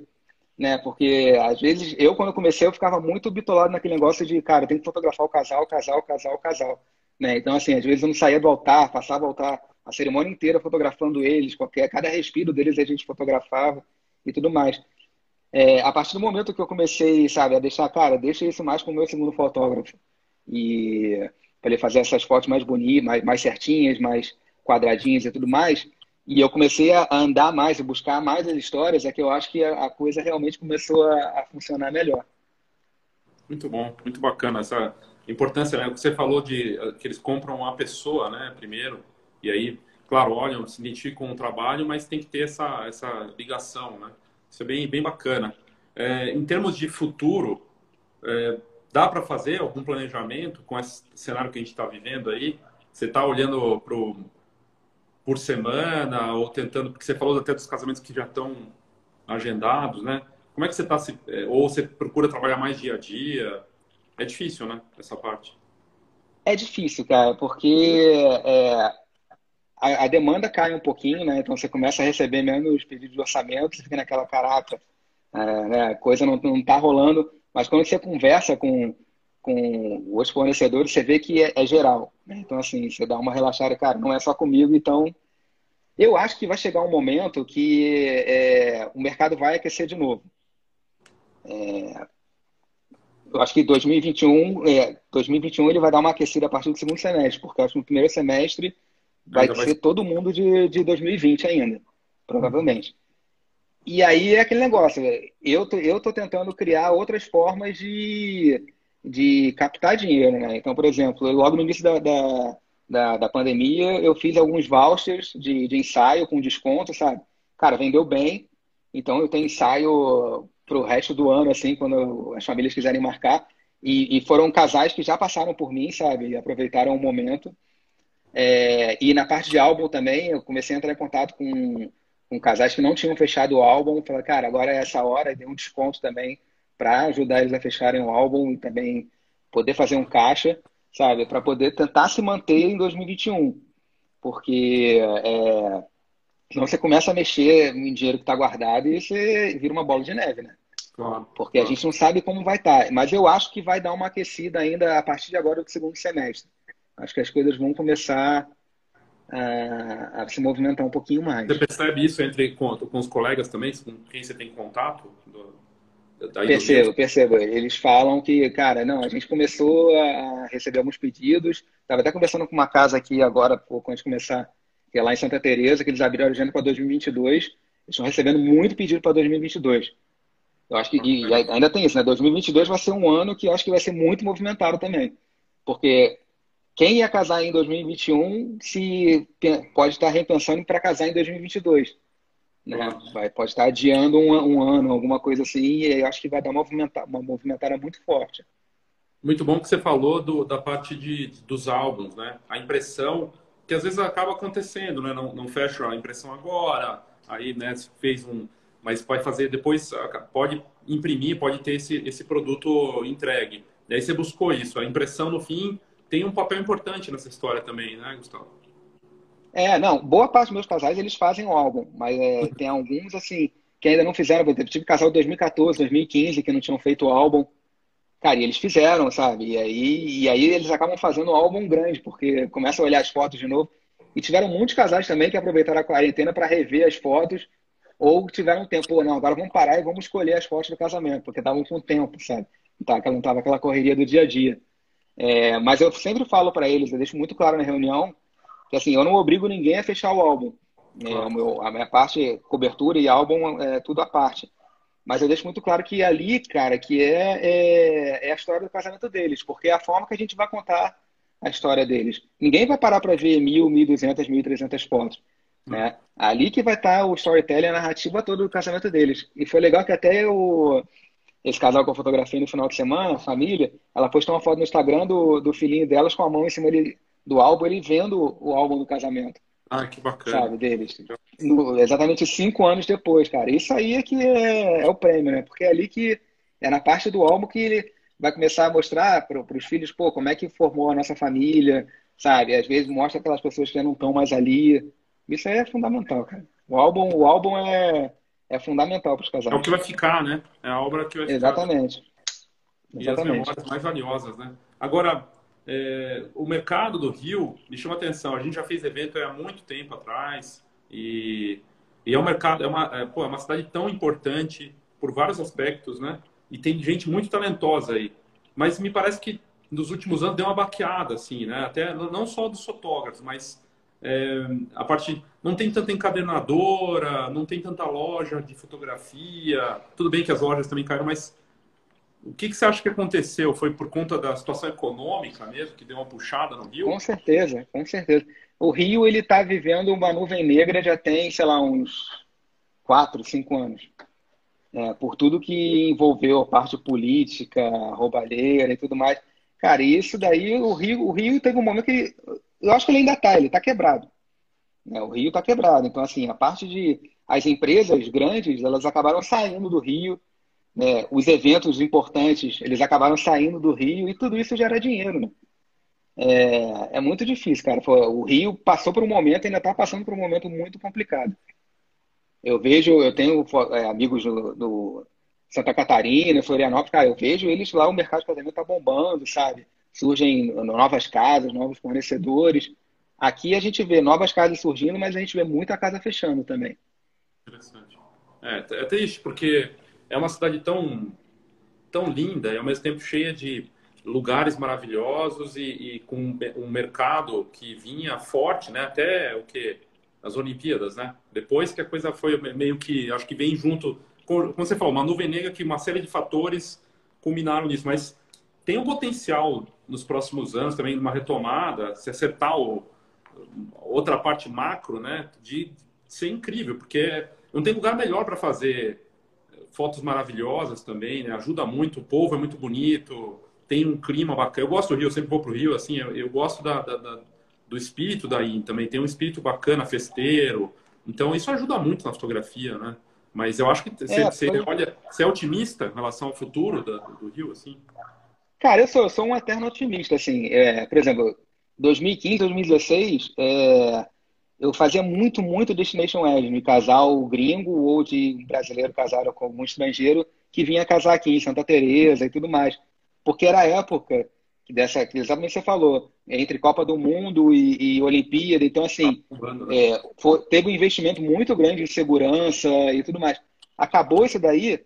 Né? Porque às vezes eu, quando comecei, eu ficava muito bitolado naquele negócio de, cara, tem que fotografar o casal, casal, casal, casal. Né? Então, assim, às vezes eu não saía do altar, passava o altar a cerimônia inteira fotografando eles, qualquer, cada respiro deles a gente fotografava e tudo mais. É, a partir do momento que eu comecei, sabe, a deixar, cara, deixa isso mais com o meu segundo fotógrafo. E para ele fazer essas fotos mais bonitas, mais, mais certinhas, mais quadradinhas e tudo mais, e eu comecei a andar mais, a buscar mais as histórias, é que eu acho que a, coisa realmente começou a, a, funcionar melhor. Muito bom, muito bacana essa importância, né? O que você falou de que eles compram a pessoa, né, primeiro, e aí, claro, olham, se identificam com o trabalho, mas tem que ter essa, essa ligação, né? Isso é bem, bem bacana. É, em termos de futuro, é, dá para fazer algum planejamento com esse cenário que a gente está vivendo aí? Você está olhando para por semana, ou tentando, porque você falou até dos casamentos que já estão agendados, né? Como é que você está se... É, ou você procura trabalhar mais dia a dia? É difícil, né? Essa parte. É difícil, cara, porque é, a, a, demanda cai um pouquinho, né? Então você começa a receber menos pedidos de orçamento, você fica naquela caraca, é, né? a coisa não, não tá rolando. Mas quando você conversa com, com os fornecedores, você vê que é, é geral. Né? Então, assim, você dá uma relaxada, cara, não é só comigo, então eu acho que vai chegar um momento que é, o mercado vai aquecer de novo. É, eu acho que 2021, é, 2021 ele vai dar uma aquecida a partir do segundo semestre, porque acho que no primeiro semestre vai ser vai... todo mundo de, de 2020 ainda, provavelmente. E aí é aquele negócio, eu tô, eu tô tentando criar outras formas de, de captar dinheiro, né? Então, por exemplo, logo no início da, da, da, da pandemia, eu fiz alguns vouchers de, de ensaio com desconto, sabe? Cara, vendeu bem, então eu tenho ensaio para o resto do ano, assim, quando as famílias quiserem marcar. E, e, foram casais que já passaram por mim, sabe? E aproveitaram o momento. É, e na parte de álbum também, eu comecei a entrar em contato com, com casais que não tinham fechado o álbum. Falei, cara, agora é essa hora. E dei um desconto também para ajudar eles a fecharem o álbum e também poder fazer um caixa, sabe? Para poder tentar se manter em 2021. Porque é, Senão você começa a mexer em dinheiro que está guardado e você vira uma bola de neve, né? Claro, Porque claro. a gente não sabe como vai estar. Tá. Mas eu acho que vai dar uma aquecida ainda a partir de agora do segundo semestre. Acho que as coisas vão começar a, a se movimentar um pouquinho mais. Você percebe isso entre com, com os colegas também, com quem você tem contato? Do, percebo, percebo. Eles falam que, cara, não, a gente começou a receber alguns pedidos. Estava até conversando com uma casa aqui agora, pouco antes de começar que é lá em Santa Teresa, que eles abriram a agenda para 2022. Eles estão recebendo muito pedido para 2022. Eu acho que e ainda tem isso, né? 2022 vai ser um ano que eu acho que vai ser muito movimentado também. Porque quem ia casar em 2021 se pode estar repensando para casar em 2022. Né? Vai, pode estar adiando um, um, ano, alguma coisa assim, e acho que vai dar uma movimentada, uma movimentada muito forte. Muito bom que você falou do, da parte de, dos álbuns, né? A impressão que às vezes acaba acontecendo, né? Não, não fecha a impressão agora, aí, né, fez um, mas pode fazer depois, pode imprimir, pode ter esse, esse produto entregue. Daí você buscou isso. A impressão no fim tem um papel importante nessa história também, né, Gustavo? É, não, boa parte dos meus casais eles fazem o álbum, mas é, (laughs) tem alguns assim que ainda não fizeram. Eu tive casal de 2014, 2015 que não tinham feito o álbum. Cara, e eles fizeram, sabe? E aí, e aí eles acabam fazendo um álbum grande, porque começam a olhar as fotos de novo. E tiveram muitos casais também que aproveitaram a quarentena para rever as fotos, ou tiveram tempo, Pô, não, agora vamos parar e vamos escolher as fotos do casamento, porque estavam com tempo, sabe? Tá, não estava aquela correria do dia a dia. É, mas eu sempre falo para eles, eu deixo muito claro na reunião, que assim, eu não obrigo ninguém a fechar o álbum. É, meu, a minha parte, cobertura e álbum, é tudo à parte. Mas eu deixo muito claro que ali, cara, que é, é, é, a história do casamento deles, porque é a forma que a gente vai contar a história deles. Ninguém vai parar para ver mil, mil duzentas, mil trezentas fotos. Né? Ali que vai estar tá o storytelling, a narrativa toda do casamento deles. E foi legal que até o, esse casal que eu fotografei no final de semana, a família, ela postou uma foto no Instagram do, do filhinho delas com a mão em cima do álbum, ele vendo o álbum do casamento. Ah, que bacana. Sabe, deles. No, exatamente cinco anos depois, cara. Isso aí é que é, é, o prêmio, né? Porque é ali que é na parte do álbum que ele vai começar a mostrar para os filhos, pô, como é que formou a nossa família, sabe? Às vezes mostra aquelas pessoas que não estão mais ali. Isso aí é fundamental, cara. O álbum, o álbum é, é fundamental para os casais. É o que vai ficar, né? É a obra que vai ficar. Exatamente. E Exatamente. as memórias mais valiosas, né? Agora, é, o mercado do Rio me chama atenção. A gente já fez evento há muito tempo atrás e, e é um mercado, é uma, é, pô, é uma cidade tão importante por vários aspectos, né? E tem gente muito talentosa aí. Mas me parece que nos últimos anos deu uma baqueada, assim, né? Até não só dos fotógrafos, mas é, a parte não tem tanta encadernadora, não tem tanta loja de fotografia. Tudo bem que as lojas também caíram, mas o que, que, você acha que aconteceu? Foi por conta da situação econômica mesmo, que deu uma puxada no Rio? Com certeza, com certeza. O Rio ele está vivendo uma nuvem negra já tem, sei lá, uns quatro, cinco anos. É, por tudo que envolveu a parte política, roubalheira e tudo mais. Cara, isso daí, o Rio, o Rio teve um momento que. Eu acho que ele ainda está, ele está quebrado. É, o Rio está quebrado. Então, assim, a parte de. As empresas grandes, elas acabaram saindo do Rio né, os eventos importantes, eles acabaram saindo do Rio e tudo isso gera dinheiro, né? É, é muito difícil, cara. O Rio passou por um momento, ainda está passando por um momento muito complicado. Eu vejo, eu tenho é, amigos do, do, Santa Catarina, Florianópolis, cara, eu vejo eles lá, o mercado de casamento tá bombando, sabe? Surgem novas casas, novos fornecedores. Aqui a gente vê novas casas surgindo, mas a gente vê muita casa fechando também. Interessante. É, é triste, porque é uma cidade tão, tão linda e ao mesmo tempo cheia de lugares maravilhosos e, e, com um mercado que vinha forte, né? Até o que as Olimpíadas, né? Depois que a coisa foi meio que, acho que vem junto, como você falou, uma nuvem negra que uma série de fatores culminaram nisso, mas tem um potencial nos próximos anos também uma retomada, se acertar o, outra parte macro, né? De ser incrível, porque não tem lugar melhor para fazer fotos maravilhosas também, né? Ajuda muito, o povo é muito bonito, tem um clima bacana. Eu gosto do Rio, eu sempre vou pro Rio, assim, eu, eu gosto da, da, da, do espírito daí também. Tem um espírito bacana, festeiro. Então, isso ajuda muito na fotografia, né? Mas eu acho que você, é, você olha, você é otimista em relação ao futuro do, do Rio, assim? Cara, eu sou, eu sou um eterno otimista, assim. É, por exemplo, 2015, 2016, é, eu fazia muito, muito Destination Wedding, de casal gringo ou de um brasileiro casado com algum estrangeiro que vinha casar aqui em Santa Teresa e tudo mais. Porque era a época dessa, que exatamente você falou, entre Copa do Mundo e, e Olimpíada, então assim, é, foi, teve um investimento muito grande em segurança e tudo mais. Acabou isso daí,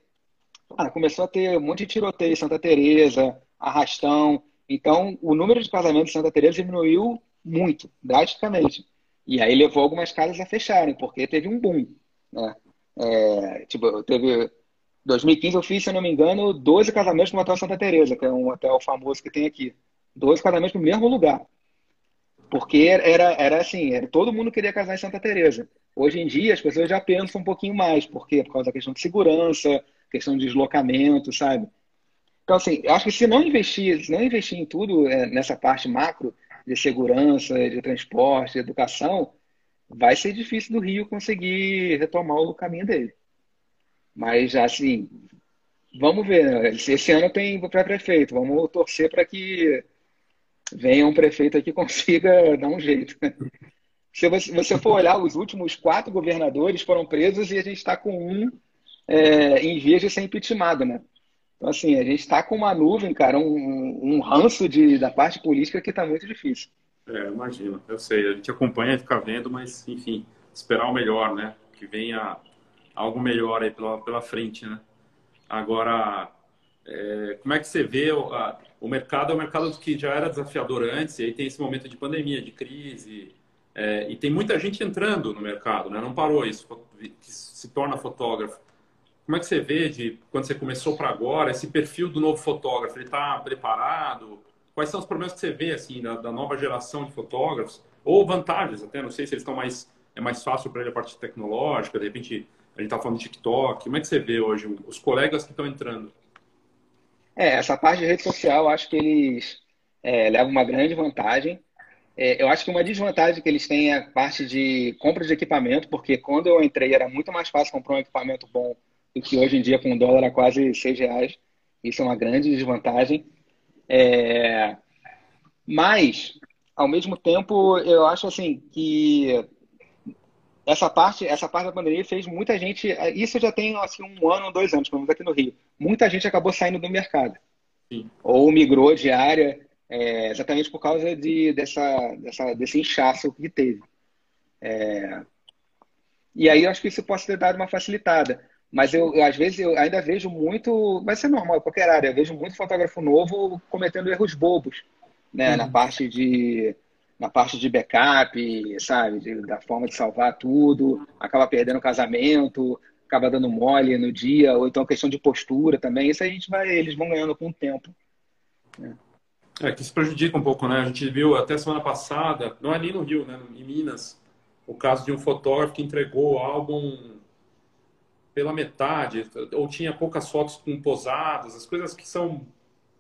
cara, começou a ter um monte de tiroteio em Santa Teresa, arrastão, então o número de casamentos em Santa Teresa diminuiu muito, drasticamente. E aí levou algumas casas a fecharem, porque teve um boom. Né? É, tipo, teve. 2015 eu fiz, se eu não me engano, 12 casamentos no Hotel Santa Teresa, que é um hotel famoso que tem aqui. 12 casamentos no mesmo lugar. Porque era, era assim, era, todo mundo queria casar em Santa Teresa. Hoje em dia as pessoas já pensam um pouquinho mais, por quê? Por causa da questão de segurança, questão de deslocamento, sabe? Então, assim, acho que se não investir, se não investir em tudo é, nessa parte macro, de segurança, de transporte, de educação, vai ser difícil do Rio conseguir retomar o caminho dele. Mas, assim, vamos ver. Né? Esse ano tem pré-prefeito. Vamos torcer para que venha um prefeito que (laughs) consiga dar um jeito. Se você for olhar, os últimos quatro governadores foram presos e a gente está com um é, em vias de ser impeachment, né? Então, assim, a gente está com uma nuvem, cara, um, um ranço de, da parte política que está muito difícil. É, imagino, eu sei, a gente acompanha e fica vendo, mas, enfim, esperar o melhor, né? Que venha algo melhor aí pela, pela frente, né? Agora, é, como é que você vê o, a, o mercado? É um mercado que já era desafiador antes, e aí tem esse momento de pandemia, de crise, é, e tem muita gente entrando no mercado, né? Não parou isso, que se torna fotógrafo. Como é que você vê de quando você começou para agora esse perfil do novo fotógrafo? Ele está preparado? Quais são os problemas que você vê assim da, da, nova geração de fotógrafos ou vantagens até? Não sei se eles estão mais é mais fácil para ele a parte tecnológica. De repente a gente está falando de TikTok. Como é que você vê hoje os colegas que estão entrando? É, essa parte de rede social, acho que eles é, levam uma grande vantagem. É, eu acho que uma desvantagem que eles têm é a parte de compra de equipamento, porque quando eu entrei era muito mais fácil comprar um equipamento bom e que hoje em dia com o dólar a quase seis reais. Isso é uma grande desvantagem. É... Mas, ao mesmo tempo, eu acho assim que essa parte, essa parte da pandemia fez muita gente. Isso já tem assim um ano, dois anos, pelo menos aqui no Rio. Muita gente acabou saindo do mercado Sim. ou migrou de área é, exatamente por causa de, dessa, dessa, desse inchaço que teve. É... E aí eu acho que isso pode ter dado uma facilitada. Mas eu, eu, às vezes, eu ainda vejo muito, vai ser normal em qualquer área, eu vejo muito fotógrafo novo cometendo erros bobos, né? Uhum. Na parte de na parte de backup, sabe? De, da forma de salvar tudo, acaba perdendo o casamento, acaba dando mole no dia, ou então questão de postura também. Isso a gente vai, eles vão ganhando com o tempo. Né? É, que isso prejudica um pouco, né? A gente viu até semana passada, não é ali no Rio, né? Em Minas, o caso de um fotógrafo que entregou o álbum pela metade, ou tinha poucas fotos com posadas, as coisas que são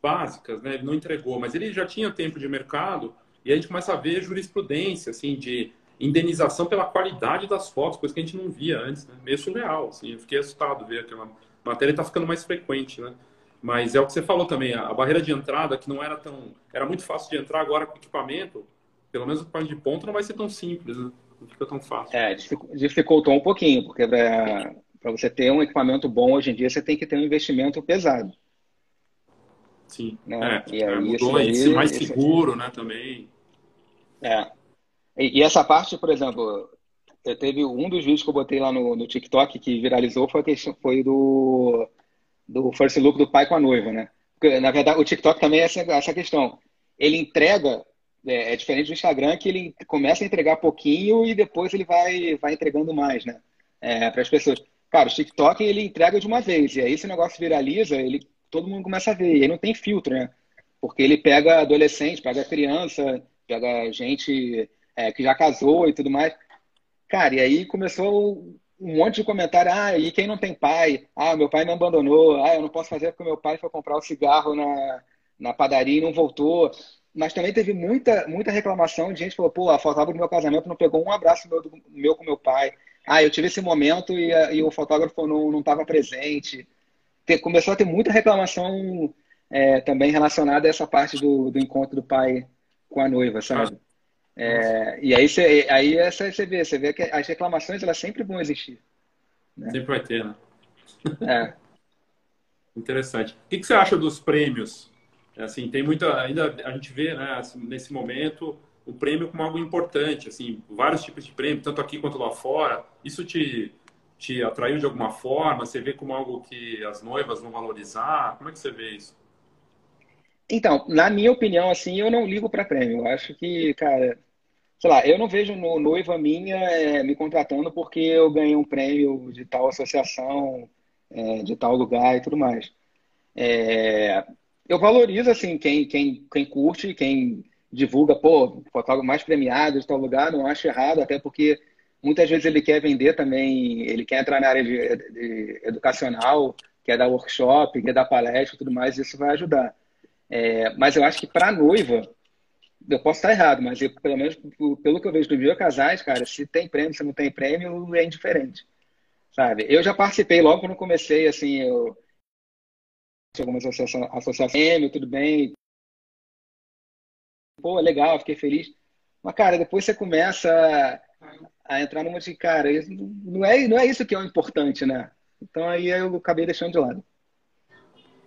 básicas, né? Ele não entregou, mas ele já tinha tempo de mercado e a gente começa a ver jurisprudência, assim, de indenização pela qualidade das fotos, coisa que a gente não via antes, né? Meio surreal, assim. Eu fiquei assustado ver aquela matéria está ficando mais frequente, né? Mas é o que você falou também, a barreira de entrada, que não era tão. Era muito fácil de entrar agora com equipamento, pelo menos o equipamento de ponta não vai ser tão simples, né? Não fica tão fácil. É, dificultou um pouquinho, porque para você ter um equipamento bom hoje em dia, você tem que ter um investimento pesado. Sim. Né? É, e aí, mudou mais seguro, né, também. É. E, e, essa parte, por exemplo, eu teve um dos vídeos que eu botei lá no, no TikTok que viralizou foi, foi do, do first look do pai com a noiva, né? Porque, na verdade, o TikTok também é essa, essa questão. Ele entrega, é, é, diferente do Instagram, que ele começa a entregar pouquinho e depois ele vai, vai entregando mais, né? É, para as pessoas. Cara, o TikTok ele entrega de uma vez, e aí se o negócio viraliza, ele todo mundo começa a ver. E aí não tem filtro, né? Porque ele pega adolescente, pega criança, pega gente é, que já casou e tudo mais. Cara, e aí começou um monte de comentário. Ah, e quem não tem pai? Ah, meu pai me abandonou. Ah, eu não posso fazer porque meu pai foi comprar o cigarro na, na padaria e não voltou. Mas também teve muita, muita reclamação de gente que falou, pô, a fotógrafa do meu casamento não pegou um abraço meu, meu com meu pai. Ah, eu tive esse momento e, e o fotógrafo não estava presente ter, começou a ter muita reclamação é, também relacionada a essa parte do, do encontro do pai com a noiva, sabe? É, e aí você aí essa você vê, você vê que as reclamações elas sempre vão existir. Né? Sempre vai ter, né? É. (laughs) Interessante. O que, que, você acha dos prêmios? Assim, tem muita ainda a gente vê, né, assim, nesse momento o prêmio como algo importante, assim, vários tipos de prêmio, tanto aqui quanto lá fora. Isso te te atraiu de alguma forma? Você vê como algo que as noivas vão valorizar? Como é que você vê isso? Então, na minha opinião, assim, eu não ligo para prêmio. Eu acho que, cara, sei lá, eu não vejo no noiva minha é, me contratando porque eu ganhei um prêmio de tal associação, é, de tal lugar e tudo mais. É, eu valorizo, assim, quem, quem, quem curte, quem divulga, pô, fotógrafo mais premiado de tal lugar, não acho errado, até porque Muitas vezes ele quer vender também, ele quer entrar na área de, de educacional, quer dar workshop, quer dar palestra e tudo mais, isso vai ajudar. É, mas eu acho que para noiva, eu posso estar errado, mas eu, pelo menos pelo que eu vejo Viva Casais, cara, se tem prêmio, se não tem prêmio, é indiferente. Sabe? Eu já participei logo quando comecei, assim, eu algumas associações, associação, tudo bem. Pô, legal, fiquei feliz. Mas, cara, depois você começa a entrar numa de, cara, não é, não é isso que é o importante, né? Então aí eu acabei deixando de lado.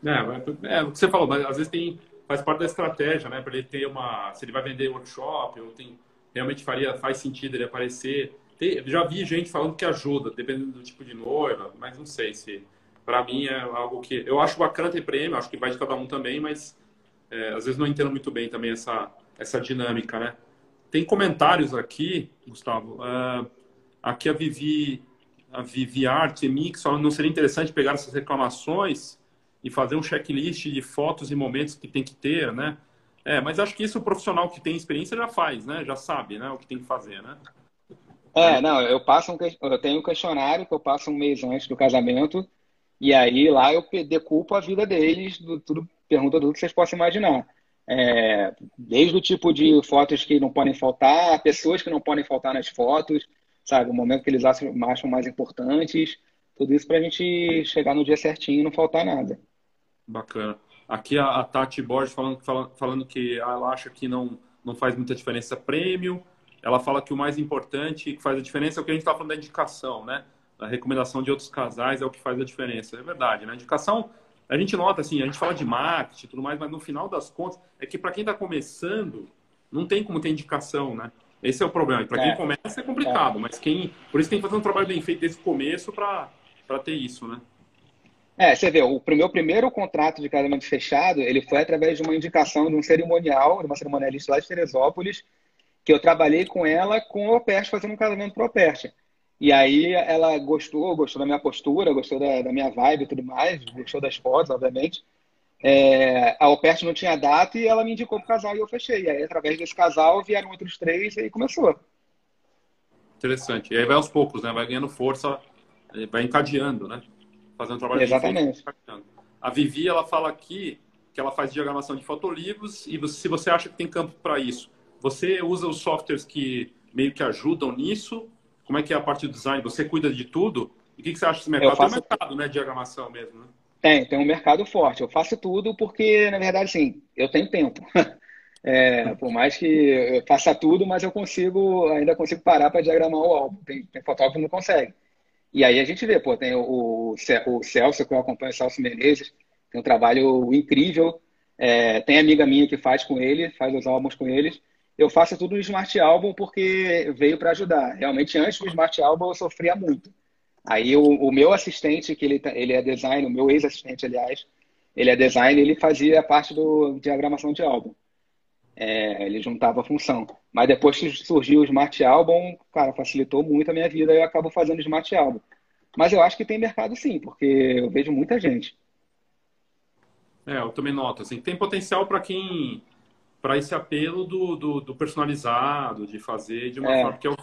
É, é o que você falou, mas às vezes tem, faz parte da estratégia, né? Para ele ter uma. Se ele vai vender workshop, ou tem, realmente faria, faz sentido ele aparecer. Tem, já vi gente falando que ajuda, dependendo do tipo de noiva, mas não sei se. Para mim é algo que. Eu acho bacana ter prêmio, acho que vai de cada um também, mas é, às vezes não entendo muito bem também essa, essa dinâmica, né? Tem comentários aqui, Gustavo. Uh, aqui a Vivi, a Vivi Art Mix não seria interessante pegar essas reclamações e fazer um checklist de fotos e momentos que tem que ter, né? É, mas acho que isso o profissional que tem experiência já faz, né? Já sabe, né? O que tem que fazer, né? É, não, eu passo um, eu tenho um questionário que eu passo um mês antes do casamento e aí lá eu decupo a vida deles, do, tudo, pergunta tudo que vocês possam imaginar. É, desde o tipo de fotos que não podem faltar, pessoas que não podem faltar nas fotos, sabe? O momento que eles acham, acham mais importantes, tudo isso para a gente chegar no dia certinho e não faltar nada. Bacana. Aqui a, a Tati Borges falando, falando, falando, que ela acha que não, não faz muita diferença prêmio. Ela fala que o mais importante que faz a diferença é o que a gente está falando da indicação, né? A recomendação de outros casais é o que faz a diferença. É verdade, né? A indicação a gente nota assim, a gente fala de marketing e tudo mais, mas no final das contas, é que para quem está começando, não tem como ter indicação, né? Esse é o problema. Para quem é. começa é complicado, é. mas quem. Por isso tem que fazer um trabalho bem feito desde o começo para ter isso, né? É, você vê, o meu primeiro contrato de casamento fechado, ele foi através de uma indicação de um cerimonial, de uma cerimonialista lá de Teresópolis, que eu trabalhei com ela com o Opert, fazendo um casamento pro Opert. E aí ela gostou, gostou da minha postura, gostou da, da minha vibe e tudo mais, gostou das fotos, obviamente. É, a Opert não tinha data e ela me indicou pro casal e eu fechei. E aí, através desse casal, vieram outros três e aí começou. Interessante. E aí vai aos poucos, né? Vai ganhando força, vai encadeando, né? Fazendo um trabalho Exatamente. A Vivi, ela fala aqui que ela faz diagramação de fotolivros e você, se você acha que tem campo para isso, você usa os softwares que meio que ajudam nisso como é que é a parte do design? Você cuida de tudo? E o que, que, você acha desse mercado? Faço... Tem um mercado, né, de diagramação mesmo, né? Tem, tem um mercado forte. Eu faço tudo porque, na verdade, sim, eu tenho tempo. (laughs) É, por mais que eu faça tudo, mas eu consigo, ainda consigo parar para diagramar o álbum. Tem, tem fotógrafo que não consegue. E aí a gente vê, pô, tem o, o Celso, que eu acompanho, o Celso Menezes, tem um trabalho incrível. É, tem amiga minha que faz com ele, faz os álbuns com eles. Eu faço tudo no Smart Album porque veio para ajudar. Realmente, antes do Smart Album, eu sofria muito. Aí o, o meu assistente, que ele, tá, ele é design, o meu ex-assistente, aliás, ele é design, ele fazia parte do diagramação de álbum. É, ele juntava a função. Mas depois que surgiu o Smart Album, cara, facilitou muito a minha vida eu acabo fazendo Smart Album. Mas eu acho que tem mercado sim, porque eu vejo muita gente. É, eu também noto, assim, tem potencial para quem para esse apelo do, do, do, personalizado, de fazer de uma é. forma que, é o,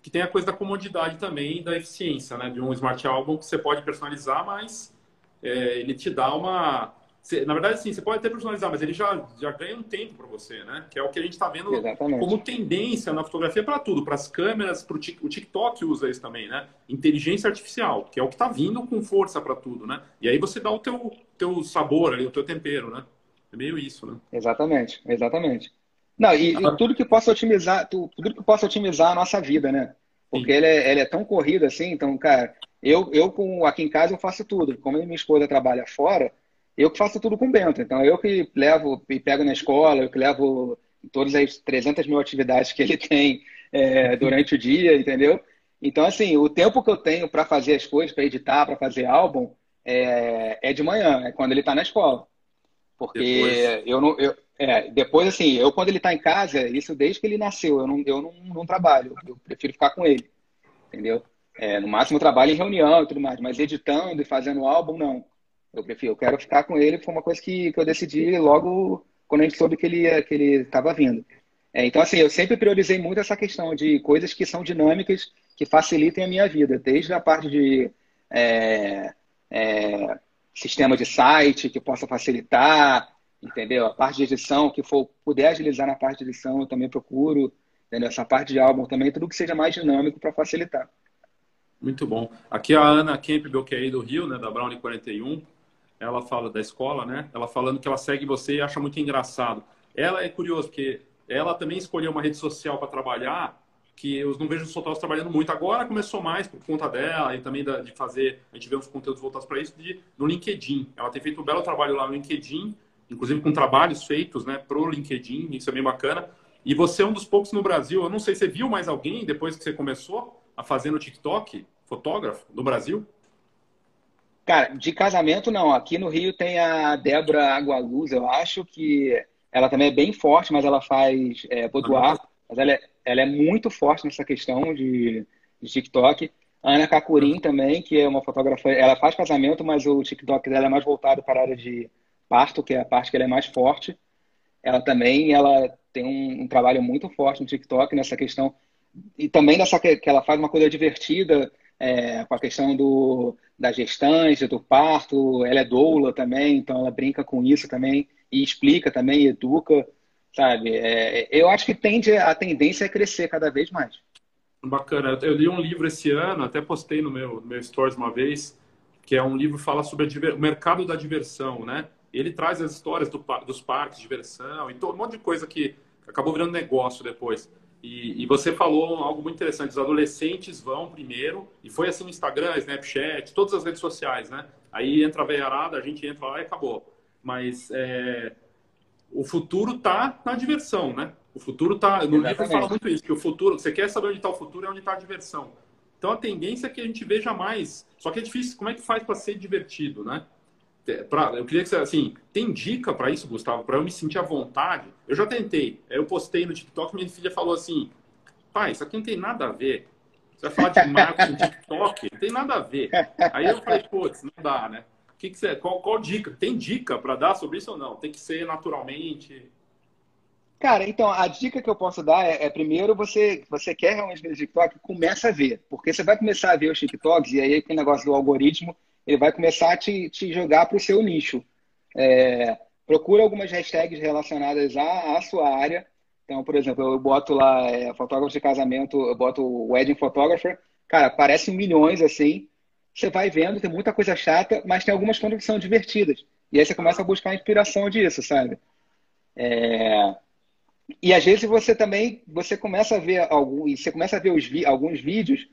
que tem a coisa da comodidade também da eficiência, né? De um smart album que você pode personalizar, mas é, ele te dá uma você, na verdade, sim, você pode até personalizar, mas ele já, já ganha um tempo para você, né? Que é o que a gente está vendo Exatamente. como tendência na fotografia para tudo, para as câmeras, para o TikTok usa isso também, né? Inteligência artificial, que é o que está vindo com força para tudo, né? E aí você dá o teu, teu sabor ali, o teu tempero, né? É meio isso, né? Exatamente, exatamente. Não, e, e tudo que possa otimizar, tudo que possa otimizar a nossa vida, né? Porque ele é, ele é tão corrido assim, então, cara, eu, eu com, aqui em casa eu faço tudo. Como minha esposa trabalha fora, eu que faço tudo com o Bento. Então, eu que levo e pego na escola, eu que levo todas as 300 mil atividades que ele (laughs) tem é, durante o dia, entendeu? Então, assim, o tempo que eu tenho para fazer as coisas, para editar, para fazer álbum, é, é, de manhã, é quando ele está na escola. Porque depois... eu não. Eu, é, depois, assim, eu quando ele está em casa, isso desde que ele nasceu, eu não, eu não, não trabalho, eu prefiro ficar com ele, entendeu? É, no máximo eu trabalho em reunião e tudo mais, mas editando e fazendo álbum, não. Eu prefiro, eu quero ficar com ele, foi uma coisa que, que eu decidi logo quando a gente soube que ele que ele estava vindo. É, então, assim, eu sempre priorizei muito essa questão de coisas que são dinâmicas, que facilitem a minha vida, desde a parte de é, é, sistema de site, que possa facilitar, entendeu? A parte de edição, que for puder agilizar na parte de edição, eu também procuro, entendeu? Essa parte de álbum também, tudo que seja mais dinâmico para facilitar. Muito bom. Aqui a Ana Campbell, que é aí do Rio, né, da Brownie 41, ela fala da escola, né? Ela falando que ela segue você e acha muito engraçado. Ela é curiosa, porque ela também escolheu uma rede social para trabalhar, que eu não vejo os fotógrafos trabalhando muito. Agora começou mais por conta dela e também de fazer, a gente vê uns conteúdos voltados para isso, de, no LinkedIn. Ela tem feito um belo trabalho lá no LinkedIn, inclusive com trabalhos feitos né, pro LinkedIn, isso é bem bacana. E você é um dos poucos no Brasil, eu não sei, você viu mais alguém depois que você começou a fazer no TikTok, fotógrafo, no Brasil? Cara, de casamento não. Aqui no Rio tem a Débora Agualuz, eu acho que ela também é bem forte, mas ela faz é, boudoir. Mas ela é, ela é muito forte nessa questão de, de TikTok. A Ana Cacurim também, que é uma fotógrafa, ela faz casamento, mas o TikTok dela é mais voltado para a área de parto, que é a parte que ela é mais forte. Ela também, ela tem um, um trabalho muito forte no TikTok nessa questão e também dessa que, que ela faz uma coisa divertida, é, com a questão do, da gestante, do parto, ela é doula também, então ela brinca com isso também e explica também, educa, sabe? É, eu acho que tende a tendência é crescer cada vez mais. Bacana. Eu li um livro esse ano, até postei no meu, no meu stories uma vez, que é um livro que fala sobre o mercado da diversão, né? Ele traz as histórias do, dos parques diversão e todo, um monte de coisa que acabou virando negócio depois. E, e, você falou algo muito interessante: os adolescentes vão primeiro, e foi assim no Instagram, Snapchat, todas as redes sociais, né? Aí entra a veiarada, a gente entra lá e acabou. Mas é, o futuro tá na diversão, né? O futuro tá. No livro fala muito isso, que o futuro, você quer saber onde está o futuro, é onde está a diversão. Então a tendência é que a gente veja mais. Só que é difícil, como é que faz para ser divertido, né? Pra, eu queria que você, assim, tem dica para isso, Gustavo, para eu me sentir à vontade? Eu já tentei. Eu postei no TikTok, minha filha falou assim: pai, isso aqui não tem nada a ver. Você vai falar de marketing (laughs) TikTok? Não tem nada a ver. Aí eu falei, putz, não dá, né? Que que você, qual, qual dica? Tem dica para dar sobre isso ou não? Tem que ser naturalmente? Cara, então, a dica que eu posso dar é, é primeiro, você, você quer realmente ver o TikTok, começa a ver. Porque você vai começar a ver os TikToks, e aí aquele negócio do algoritmo, ele vai começar a te, te jogar para o seu nicho. É, procura algumas hashtags relacionadas à, à, sua área. Então, por exemplo, eu boto lá é, fotógrafo de casamento, eu boto wedding photographer. Cara, aparecem milhões assim. Você vai vendo, tem muita coisa chata, mas tem algumas coisas que são divertidas. E aí você começa a buscar inspiração disso, sabe? É... E às vezes você também, você começa a ver algum, você começa a ver alguns vídeos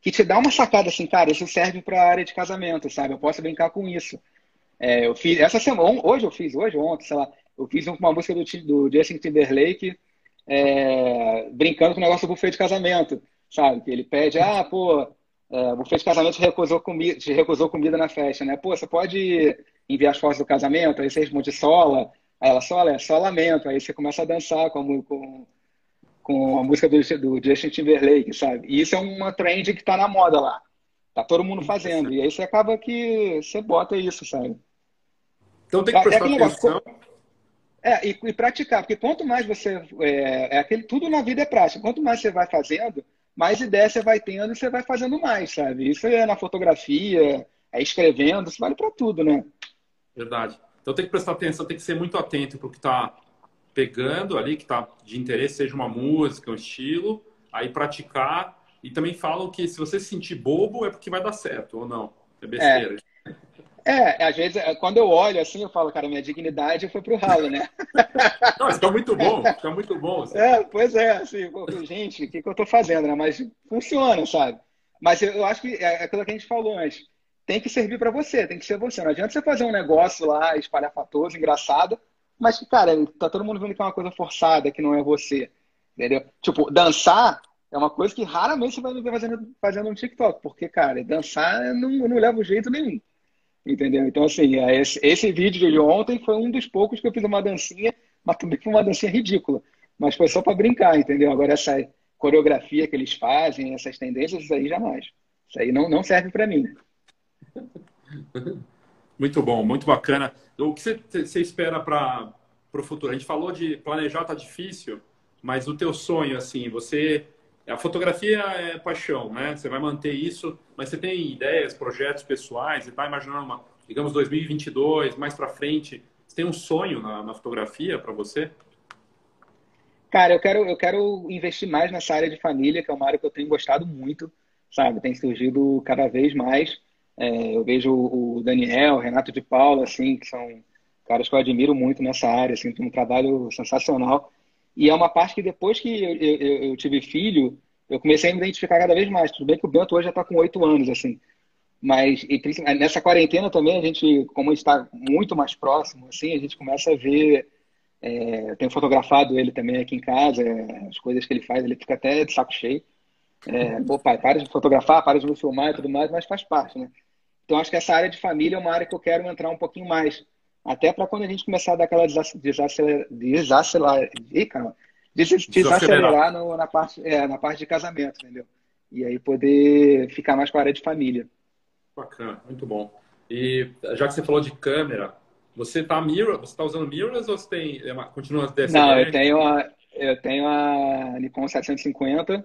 que te dá uma sacada assim, cara, isso serve para a área de casamento, sabe? Eu posso brincar com isso. É, eu fiz essa semana, hoje eu fiz, hoje, ontem, sei lá, eu fiz uma música do, do Justin Timberlake é, brincando com o negócio do buffet de casamento, sabe? Que ele pede, ah, pô, é, o buffet de casamento te recusou, comida, te recusou comida na festa, né? Pô, você pode enviar as fotos do casamento, aí você responde sola, aí ela sola, é só lamento, aí você começa a dançar com, com, com a música do, do Justin Timberlake, sabe? E isso é uma trend que tá na moda lá. Tá todo mundo fazendo. E aí você acaba que você bota isso, sabe? Então tem que é prestar é atenção. Negócio, é, e, e, praticar, porque quanto mais você. É, é, aquele, tudo na vida é prática. Quanto mais você vai fazendo, mais ideia você vai tendo e você vai fazendo mais, sabe? Isso é na fotografia, é escrevendo, isso vale para tudo, né? Verdade. Então tem que prestar atenção, tem que ser muito atento para o que está pegando ali, que está de interesse, seja uma música, um estilo, aí praticar. E também falam que se você se sentir bobo é porque vai dar certo, ou não. É besteira. É. É, às vezes, é, quando eu olho assim, eu falo, cara, minha dignidade foi pro ralo, né? (laughs) Não, está muito bom, está muito bom. Assim. (laughs) É, pois é, assim, gente, o que, que eu tô fazendo, né? Mas funciona, sabe? Mas eu, acho que é aquilo que a gente falou antes. Tem que servir para você, tem que ser você. Não adianta você fazer um negócio lá, espalhafatoso, engraçado, mas que, cara, tá todo mundo vendo que é uma coisa forçada, que não é você. Entendeu? Tipo, dançar é uma coisa que raramente você vai ver fazendo, fazendo um TikTok, porque, cara, dançar não, não leva jeito nenhum. Entendeu? Então, assim, é, esse, esse vídeo de ontem foi um dos poucos que eu fiz uma dancinha, mas também foi uma dancinha ridícula. Mas foi só para brincar, entendeu? Agora, essa coreografia que eles fazem, essas tendências, isso aí jamais. Isso aí não, não serve para mim. (laughs) Muito bom, muito bacana. O que você, espera para o futuro? A gente falou de planejar tá difícil, mas o teu sonho, assim, você a fotografia é paixão, né? Você vai manter isso, mas você tem ideias, projetos pessoais, você está imaginando uma, digamos, 2022, mais para frente, você tem um sonho na, na fotografia para você? Cara, eu quero, eu quero investir mais nessa área de família, que é uma área que eu tenho gostado muito, sabe? Tem surgido cada vez mais. É, eu vejo o Daniel, o Renato de Paula, assim, que são caras que eu admiro muito nessa área, assim, tem um trabalho sensacional. E é uma parte que depois que eu, eu, eu, tive filho, eu comecei a me identificar cada vez mais. Tudo bem que o Bento hoje já está com oito anos, assim. Mas e, nessa quarentena também, a gente, como está muito mais próximo, assim, a gente começa a ver. É, eu tenho fotografado ele também aqui em casa, as coisas que ele faz, ele fica até de saco cheio. É, Pô, pai, para de fotografar, para de me filmar e tudo mais, mas faz parte, né? Então, acho que essa área de família é uma área que eu quero entrar um pouquinho mais. Até para quando a gente começar a dar aquela desacelerar, desacelerar, desacelerar no, na, parte, é, na parte de casamento, entendeu? E aí poder ficar mais com a área de família. Bacana, muito bom. E já que você falou de câmera, você está mirror, você tá usando mirrorless ou você tem, é continua DSLR? Não, eu tenho a, eu tenho a Nikon 750,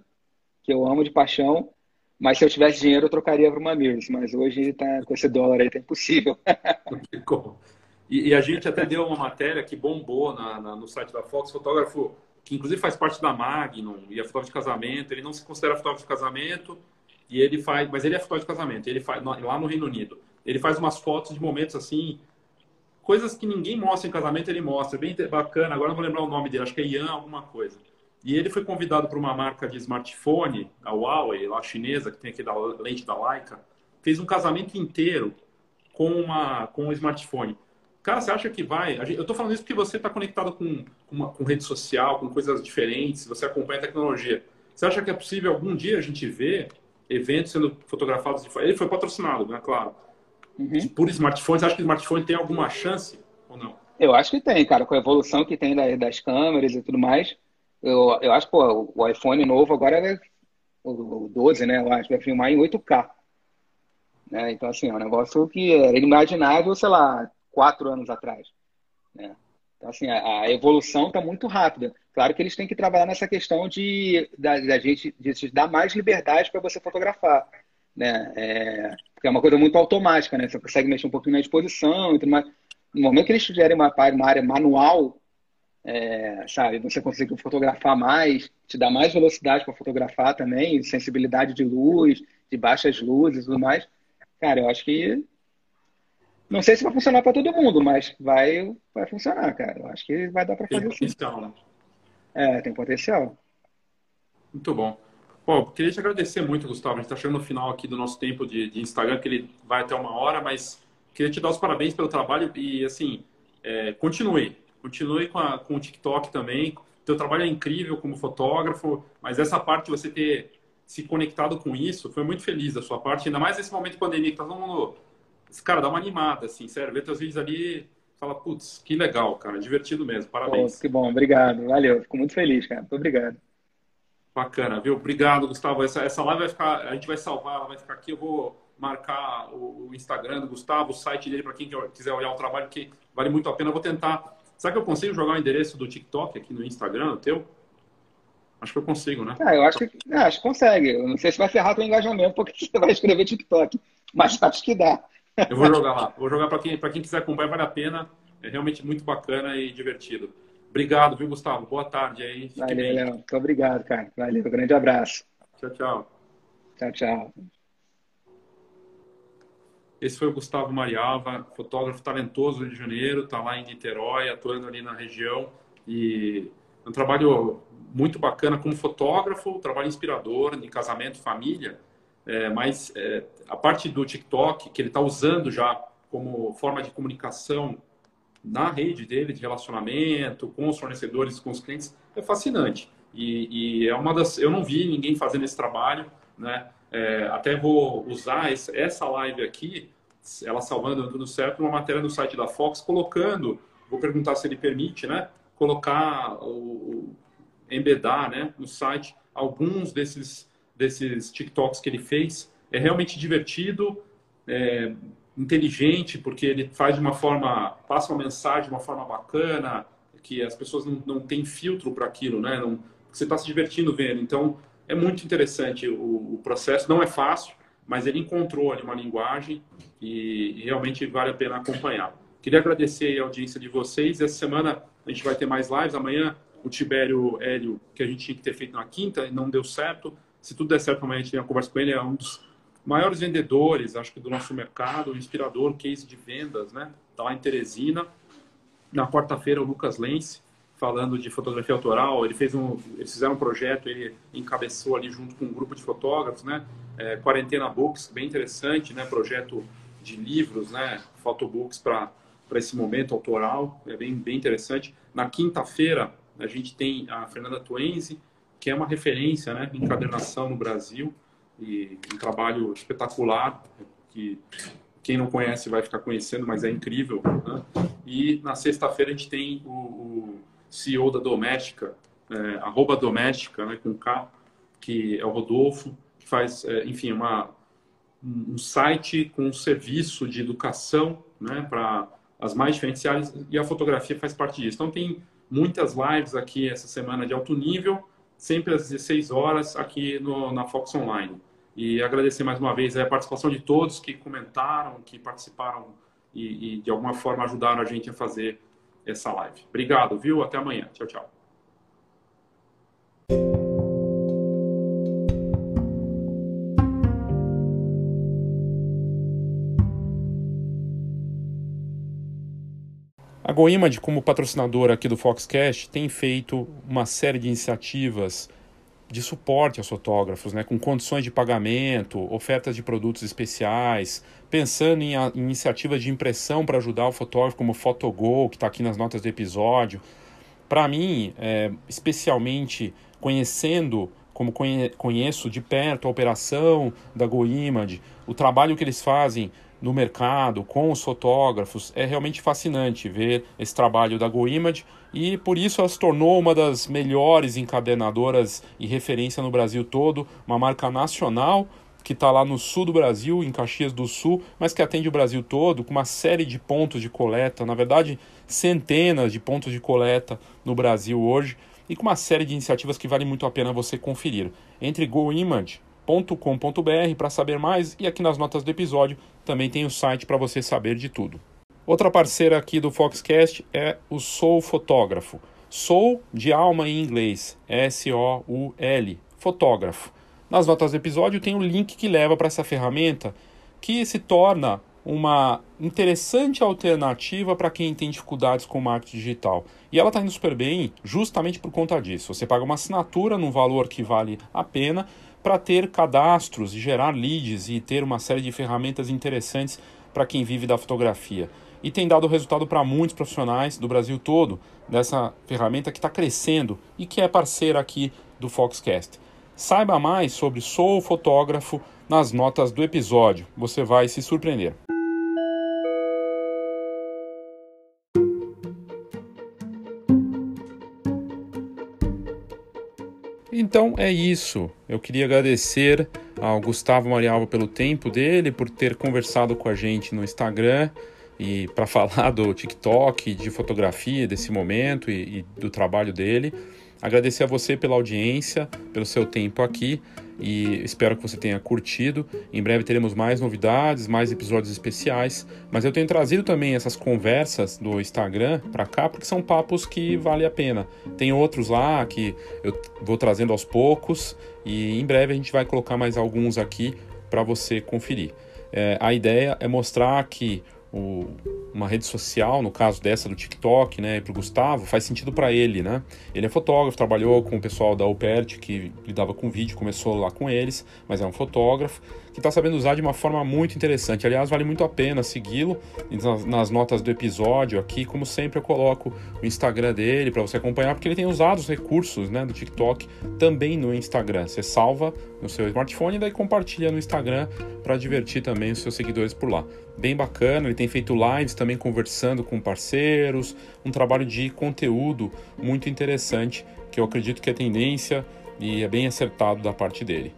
que eu amo de paixão, mas se eu tivesse dinheiro eu trocaria para uma mirrorless, mas hoje tá, com esse dólar aí tá impossível. (laughs) E, e, a gente até deu uma matéria que bombou na, na, no site da Fox, fotógrafo que inclusive faz parte da Magnum e é fotógrafo de casamento. Ele não se considera fotógrafo de casamento e ele faz, mas ele é fotógrafo de casamento. Ele faz lá no Reino Unido. Ele faz umas fotos de momentos assim, coisas que ninguém mostra em casamento. Ele mostra, bem bacana. Agora não vou lembrar o nome dele. Acho que é Ian alguma coisa. E ele foi convidado por uma marca de smartphone, a Huawei, lá chinesa, que tem aqui da lente da Leica, fez um casamento inteiro com uma com um smartphone. Cara, você acha que vai? Eu estou falando isso porque você está conectado com, com, uma, com, rede social, com coisas diferentes, você acompanha a tecnologia. Você acha que é possível algum dia a gente ver eventos sendo fotografados? De... Ele foi patrocinado, né? Claro. Uhum. Por smartphones, você acha que o smartphone tem alguma chance ou não? Eu acho que tem, cara. Com a evolução que tem das câmeras e tudo mais, eu, eu acho que o iPhone novo agora é o 12, né? Eu acho que vai filmar em 8K. Né? Então, assim, é um negócio que era inimaginável, sei lá, quatro anos atrás. Né? Então, assim, a, a evolução está muito rápida. Claro que eles têm que trabalhar nessa questão de da, da gente de dar mais liberdade para você fotografar. Né? É, porque é uma coisa muito automática, né? Você consegue mexer um pouquinho na exposição e tudo mais. No momento que eles tiverem uma, uma área manual, é, sabe, você consegue fotografar mais, te dá mais velocidade para fotografar também, sensibilidade de luz, de baixas luzes e tudo mais cara, eu acho que não sei se vai funcionar para todo mundo, mas vai, vai funcionar, cara. Eu acho que vai dar para fazer tem potencial, né? É, tem potencial. Muito bom. Bom, queria te agradecer muito, Gustavo. A gente está chegando no final aqui do nosso tempo de, de, Instagram, que ele vai até uma hora, mas queria te dar os parabéns pelo trabalho e, assim, é, continue. Continue com, a, com o TikTok também. Teu trabalho é incrível como fotógrafo, mas essa parte de você ter se conectado com isso, foi muito feliz da sua parte, ainda mais nesse momento de pandemia, que tá todo mundo... Cara, dá uma animada, assim, sério. Ver teus vídeos ali, fala, putz, que legal, cara, divertido mesmo, parabéns. Pô, que bom, obrigado, valeu, fico muito feliz, cara, muito obrigado. Bacana, viu? Obrigado, Gustavo. Essa, essa live vai ficar, a gente vai salvar, ela vai ficar aqui. Eu vou marcar o, o Instagram do Gustavo, o site dele para quem quiser olhar o trabalho, que vale muito a pena. Eu vou tentar. Será que eu consigo jogar o endereço do TikTok aqui no Instagram, o teu? Acho que eu consigo, né? Ah, eu acho que, é, acho que consegue. Eu não sei se vai ferrar o engajamento, porque (laughs) você vai escrever TikTok, mas acho que dá. Eu vou jogar lá. Vou jogar para quem, quem quiser acompanhar, vale a pena. É realmente muito bacana e divertido. Obrigado, viu, Gustavo? Boa tarde aí. Fique Valeu, Léo. Muito obrigado, cara. Valeu, grande abraço. Tchau, tchau. Tchau, tchau. Esse foi o Gustavo Marialva, fotógrafo talentoso do Rio de Janeiro, está lá em Niterói, atuando ali na região. E é um trabalho muito bacana como fotógrafo, um trabalho inspirador de casamento, família. É, mas é, a parte do TikTok, que ele está usando já como forma de comunicação na rede dele de relacionamento com os fornecedores, com os clientes, é fascinante. E, e é uma das. Eu não vi ninguém fazendo esse trabalho, né? É, até vou usar essa live aqui, ela salvando tudo certo, uma matéria no site da Fox, colocando, vou perguntar se ele permite, né? Colocar o, embedar, né? No site alguns desses desses TikToks que ele fez. É realmente divertido. É, inteligente, porque ele faz de uma forma, passa uma mensagem de uma forma bacana, que as pessoas não, não têm filtro para aquilo, né? Não, você está se divertindo vendo. Então, é muito interessante o, o, processo. Não é fácil, mas ele encontrou ali uma linguagem e, e, realmente vale a pena acompanhar. Queria agradecer a audiência de vocês. Essa semana a gente vai ter mais lives. Amanhã o Tibério Hélio, que a gente tinha que ter feito na quinta, não deu certo. Se tudo der certo, amanhã a gente tem uma conversa com ele. É um dos maiores vendedores, acho que do nosso mercado, inspirador, case de vendas, né? Está lá em Teresina. Na quarta-feira, o Lucas Lense, falando de fotografia autoral, ele fez um, eles fizeram um projeto, ele encabeçou ali junto com um grupo de fotógrafos, né? É, Quarentena Books, bem interessante, né? Projeto de livros, né? Photobooks para para esse momento autoral, é bem, bem interessante. Na quinta-feira, a gente tem a Fernanda Tuenzi, que é uma referência né, em encadernação no Brasil e um trabalho espetacular que quem não conhece vai ficar conhecendo, mas é incrível. Né? E na sexta-feira a gente tem o, o, CEO da Doméstica, é, arroba Doméstica, né, com K, que é o Rodolfo, que faz, é, enfim, uma, um site com um serviço de educação né, para as mais diferentes e a fotografia faz parte disso. Então tem muitas lives aqui essa semana de alto nível, sempre às 16 horas aqui no, na Fox Online. E agradecer mais uma vez a participação de todos que comentaram, que participaram e, e de alguma forma ajudaram a gente a fazer essa live. Obrigado, viu? Até amanhã. Tchau, tchau. A como patrocinadora aqui do Foxcast, tem feito uma série de iniciativas de suporte aos fotógrafos, né, com condições de pagamento, ofertas de produtos especiais, pensando em, a, em iniciativas de impressão para ajudar o fotógrafo, como o Photogol, que está aqui nas notas do episódio. Para mim, é, especialmente conhecendo, como conhe, conheço de perto a operação da GoImage, o trabalho que eles fazem no mercado com os fotógrafos, é realmente fascinante ver esse trabalho da GoImage e por isso ela se tornou uma das melhores encadernadoras e referência no Brasil todo, uma marca nacional que está lá no sul do Brasil, em Caxias do Sul, mas que atende o Brasil todo, com uma série de pontos de coleta, na verdade, centenas de pontos de coleta no Brasil hoje, e com uma série de iniciativas que vale muito a pena você conferir. Entre goimage.com.br para saber mais e aqui nas notas do episódio também tem o site para você saber de tudo. Outra parceira aqui do Foxcast é o Soul Fotógrafo. Soul de alma em inglês, S-O-U-L, fotógrafo. Nas notas do episódio tem um link que leva para essa ferramenta que se torna uma interessante alternativa para quem tem dificuldades com marketing digital. E ela está indo super bem justamente por conta disso. Você paga uma assinatura num valor que vale a pena para ter cadastros e gerar leads e ter uma série de ferramentas interessantes para quem vive da fotografia. E tem dado resultado para muitos profissionais do Brasil todo dessa ferramenta que está crescendo e que é parceira aqui do Foxcast. Saiba mais sobre Sou Fotógrafo nas notas do episódio. Você vai se surpreender. Então é isso. Eu queria agradecer ao Gustavo Marialva pelo tempo dele, por ter conversado com a gente no Instagram e para (laughs) falar do TikTok, de fotografia desse momento e, e do trabalho dele. Agradecer a você pela audiência, pelo seu tempo aqui e espero que você tenha curtido. Em breve teremos mais novidades, mais episódios especiais, mas eu tenho trazido também essas conversas do Instagram para cá porque são papos que vale a pena. Tem outros lá que eu vou trazendo aos poucos e em breve a gente vai colocar mais alguns aqui para você conferir. É, a ideia é mostrar que o, uma rede social, no caso dessa do TikTok, né, para o Gustavo, faz sentido para ele, né? Ele é fotógrafo, trabalhou com o pessoal da Opert que lidava com vídeo, começou lá com eles, mas é um fotógrafo que está sabendo usar de uma forma muito interessante. Aliás, vale muito a pena segui-lo nas notas do episódio aqui, como sempre eu coloco o Instagram dele para você acompanhar, porque ele tem usado os recursos, né, do TikTok também no Instagram. Você salva no seu smartphone e daí compartilha no Instagram para divertir também os seus seguidores por lá. Bem bacana, ele tem feito lives também conversando com parceiros, um trabalho de conteúdo muito interessante que eu acredito que é tendência e é bem acertado da parte dele.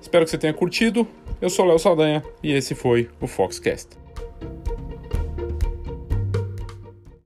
Espero que você tenha curtido. Eu sou Léo Saldanha e esse foi o Foxcast.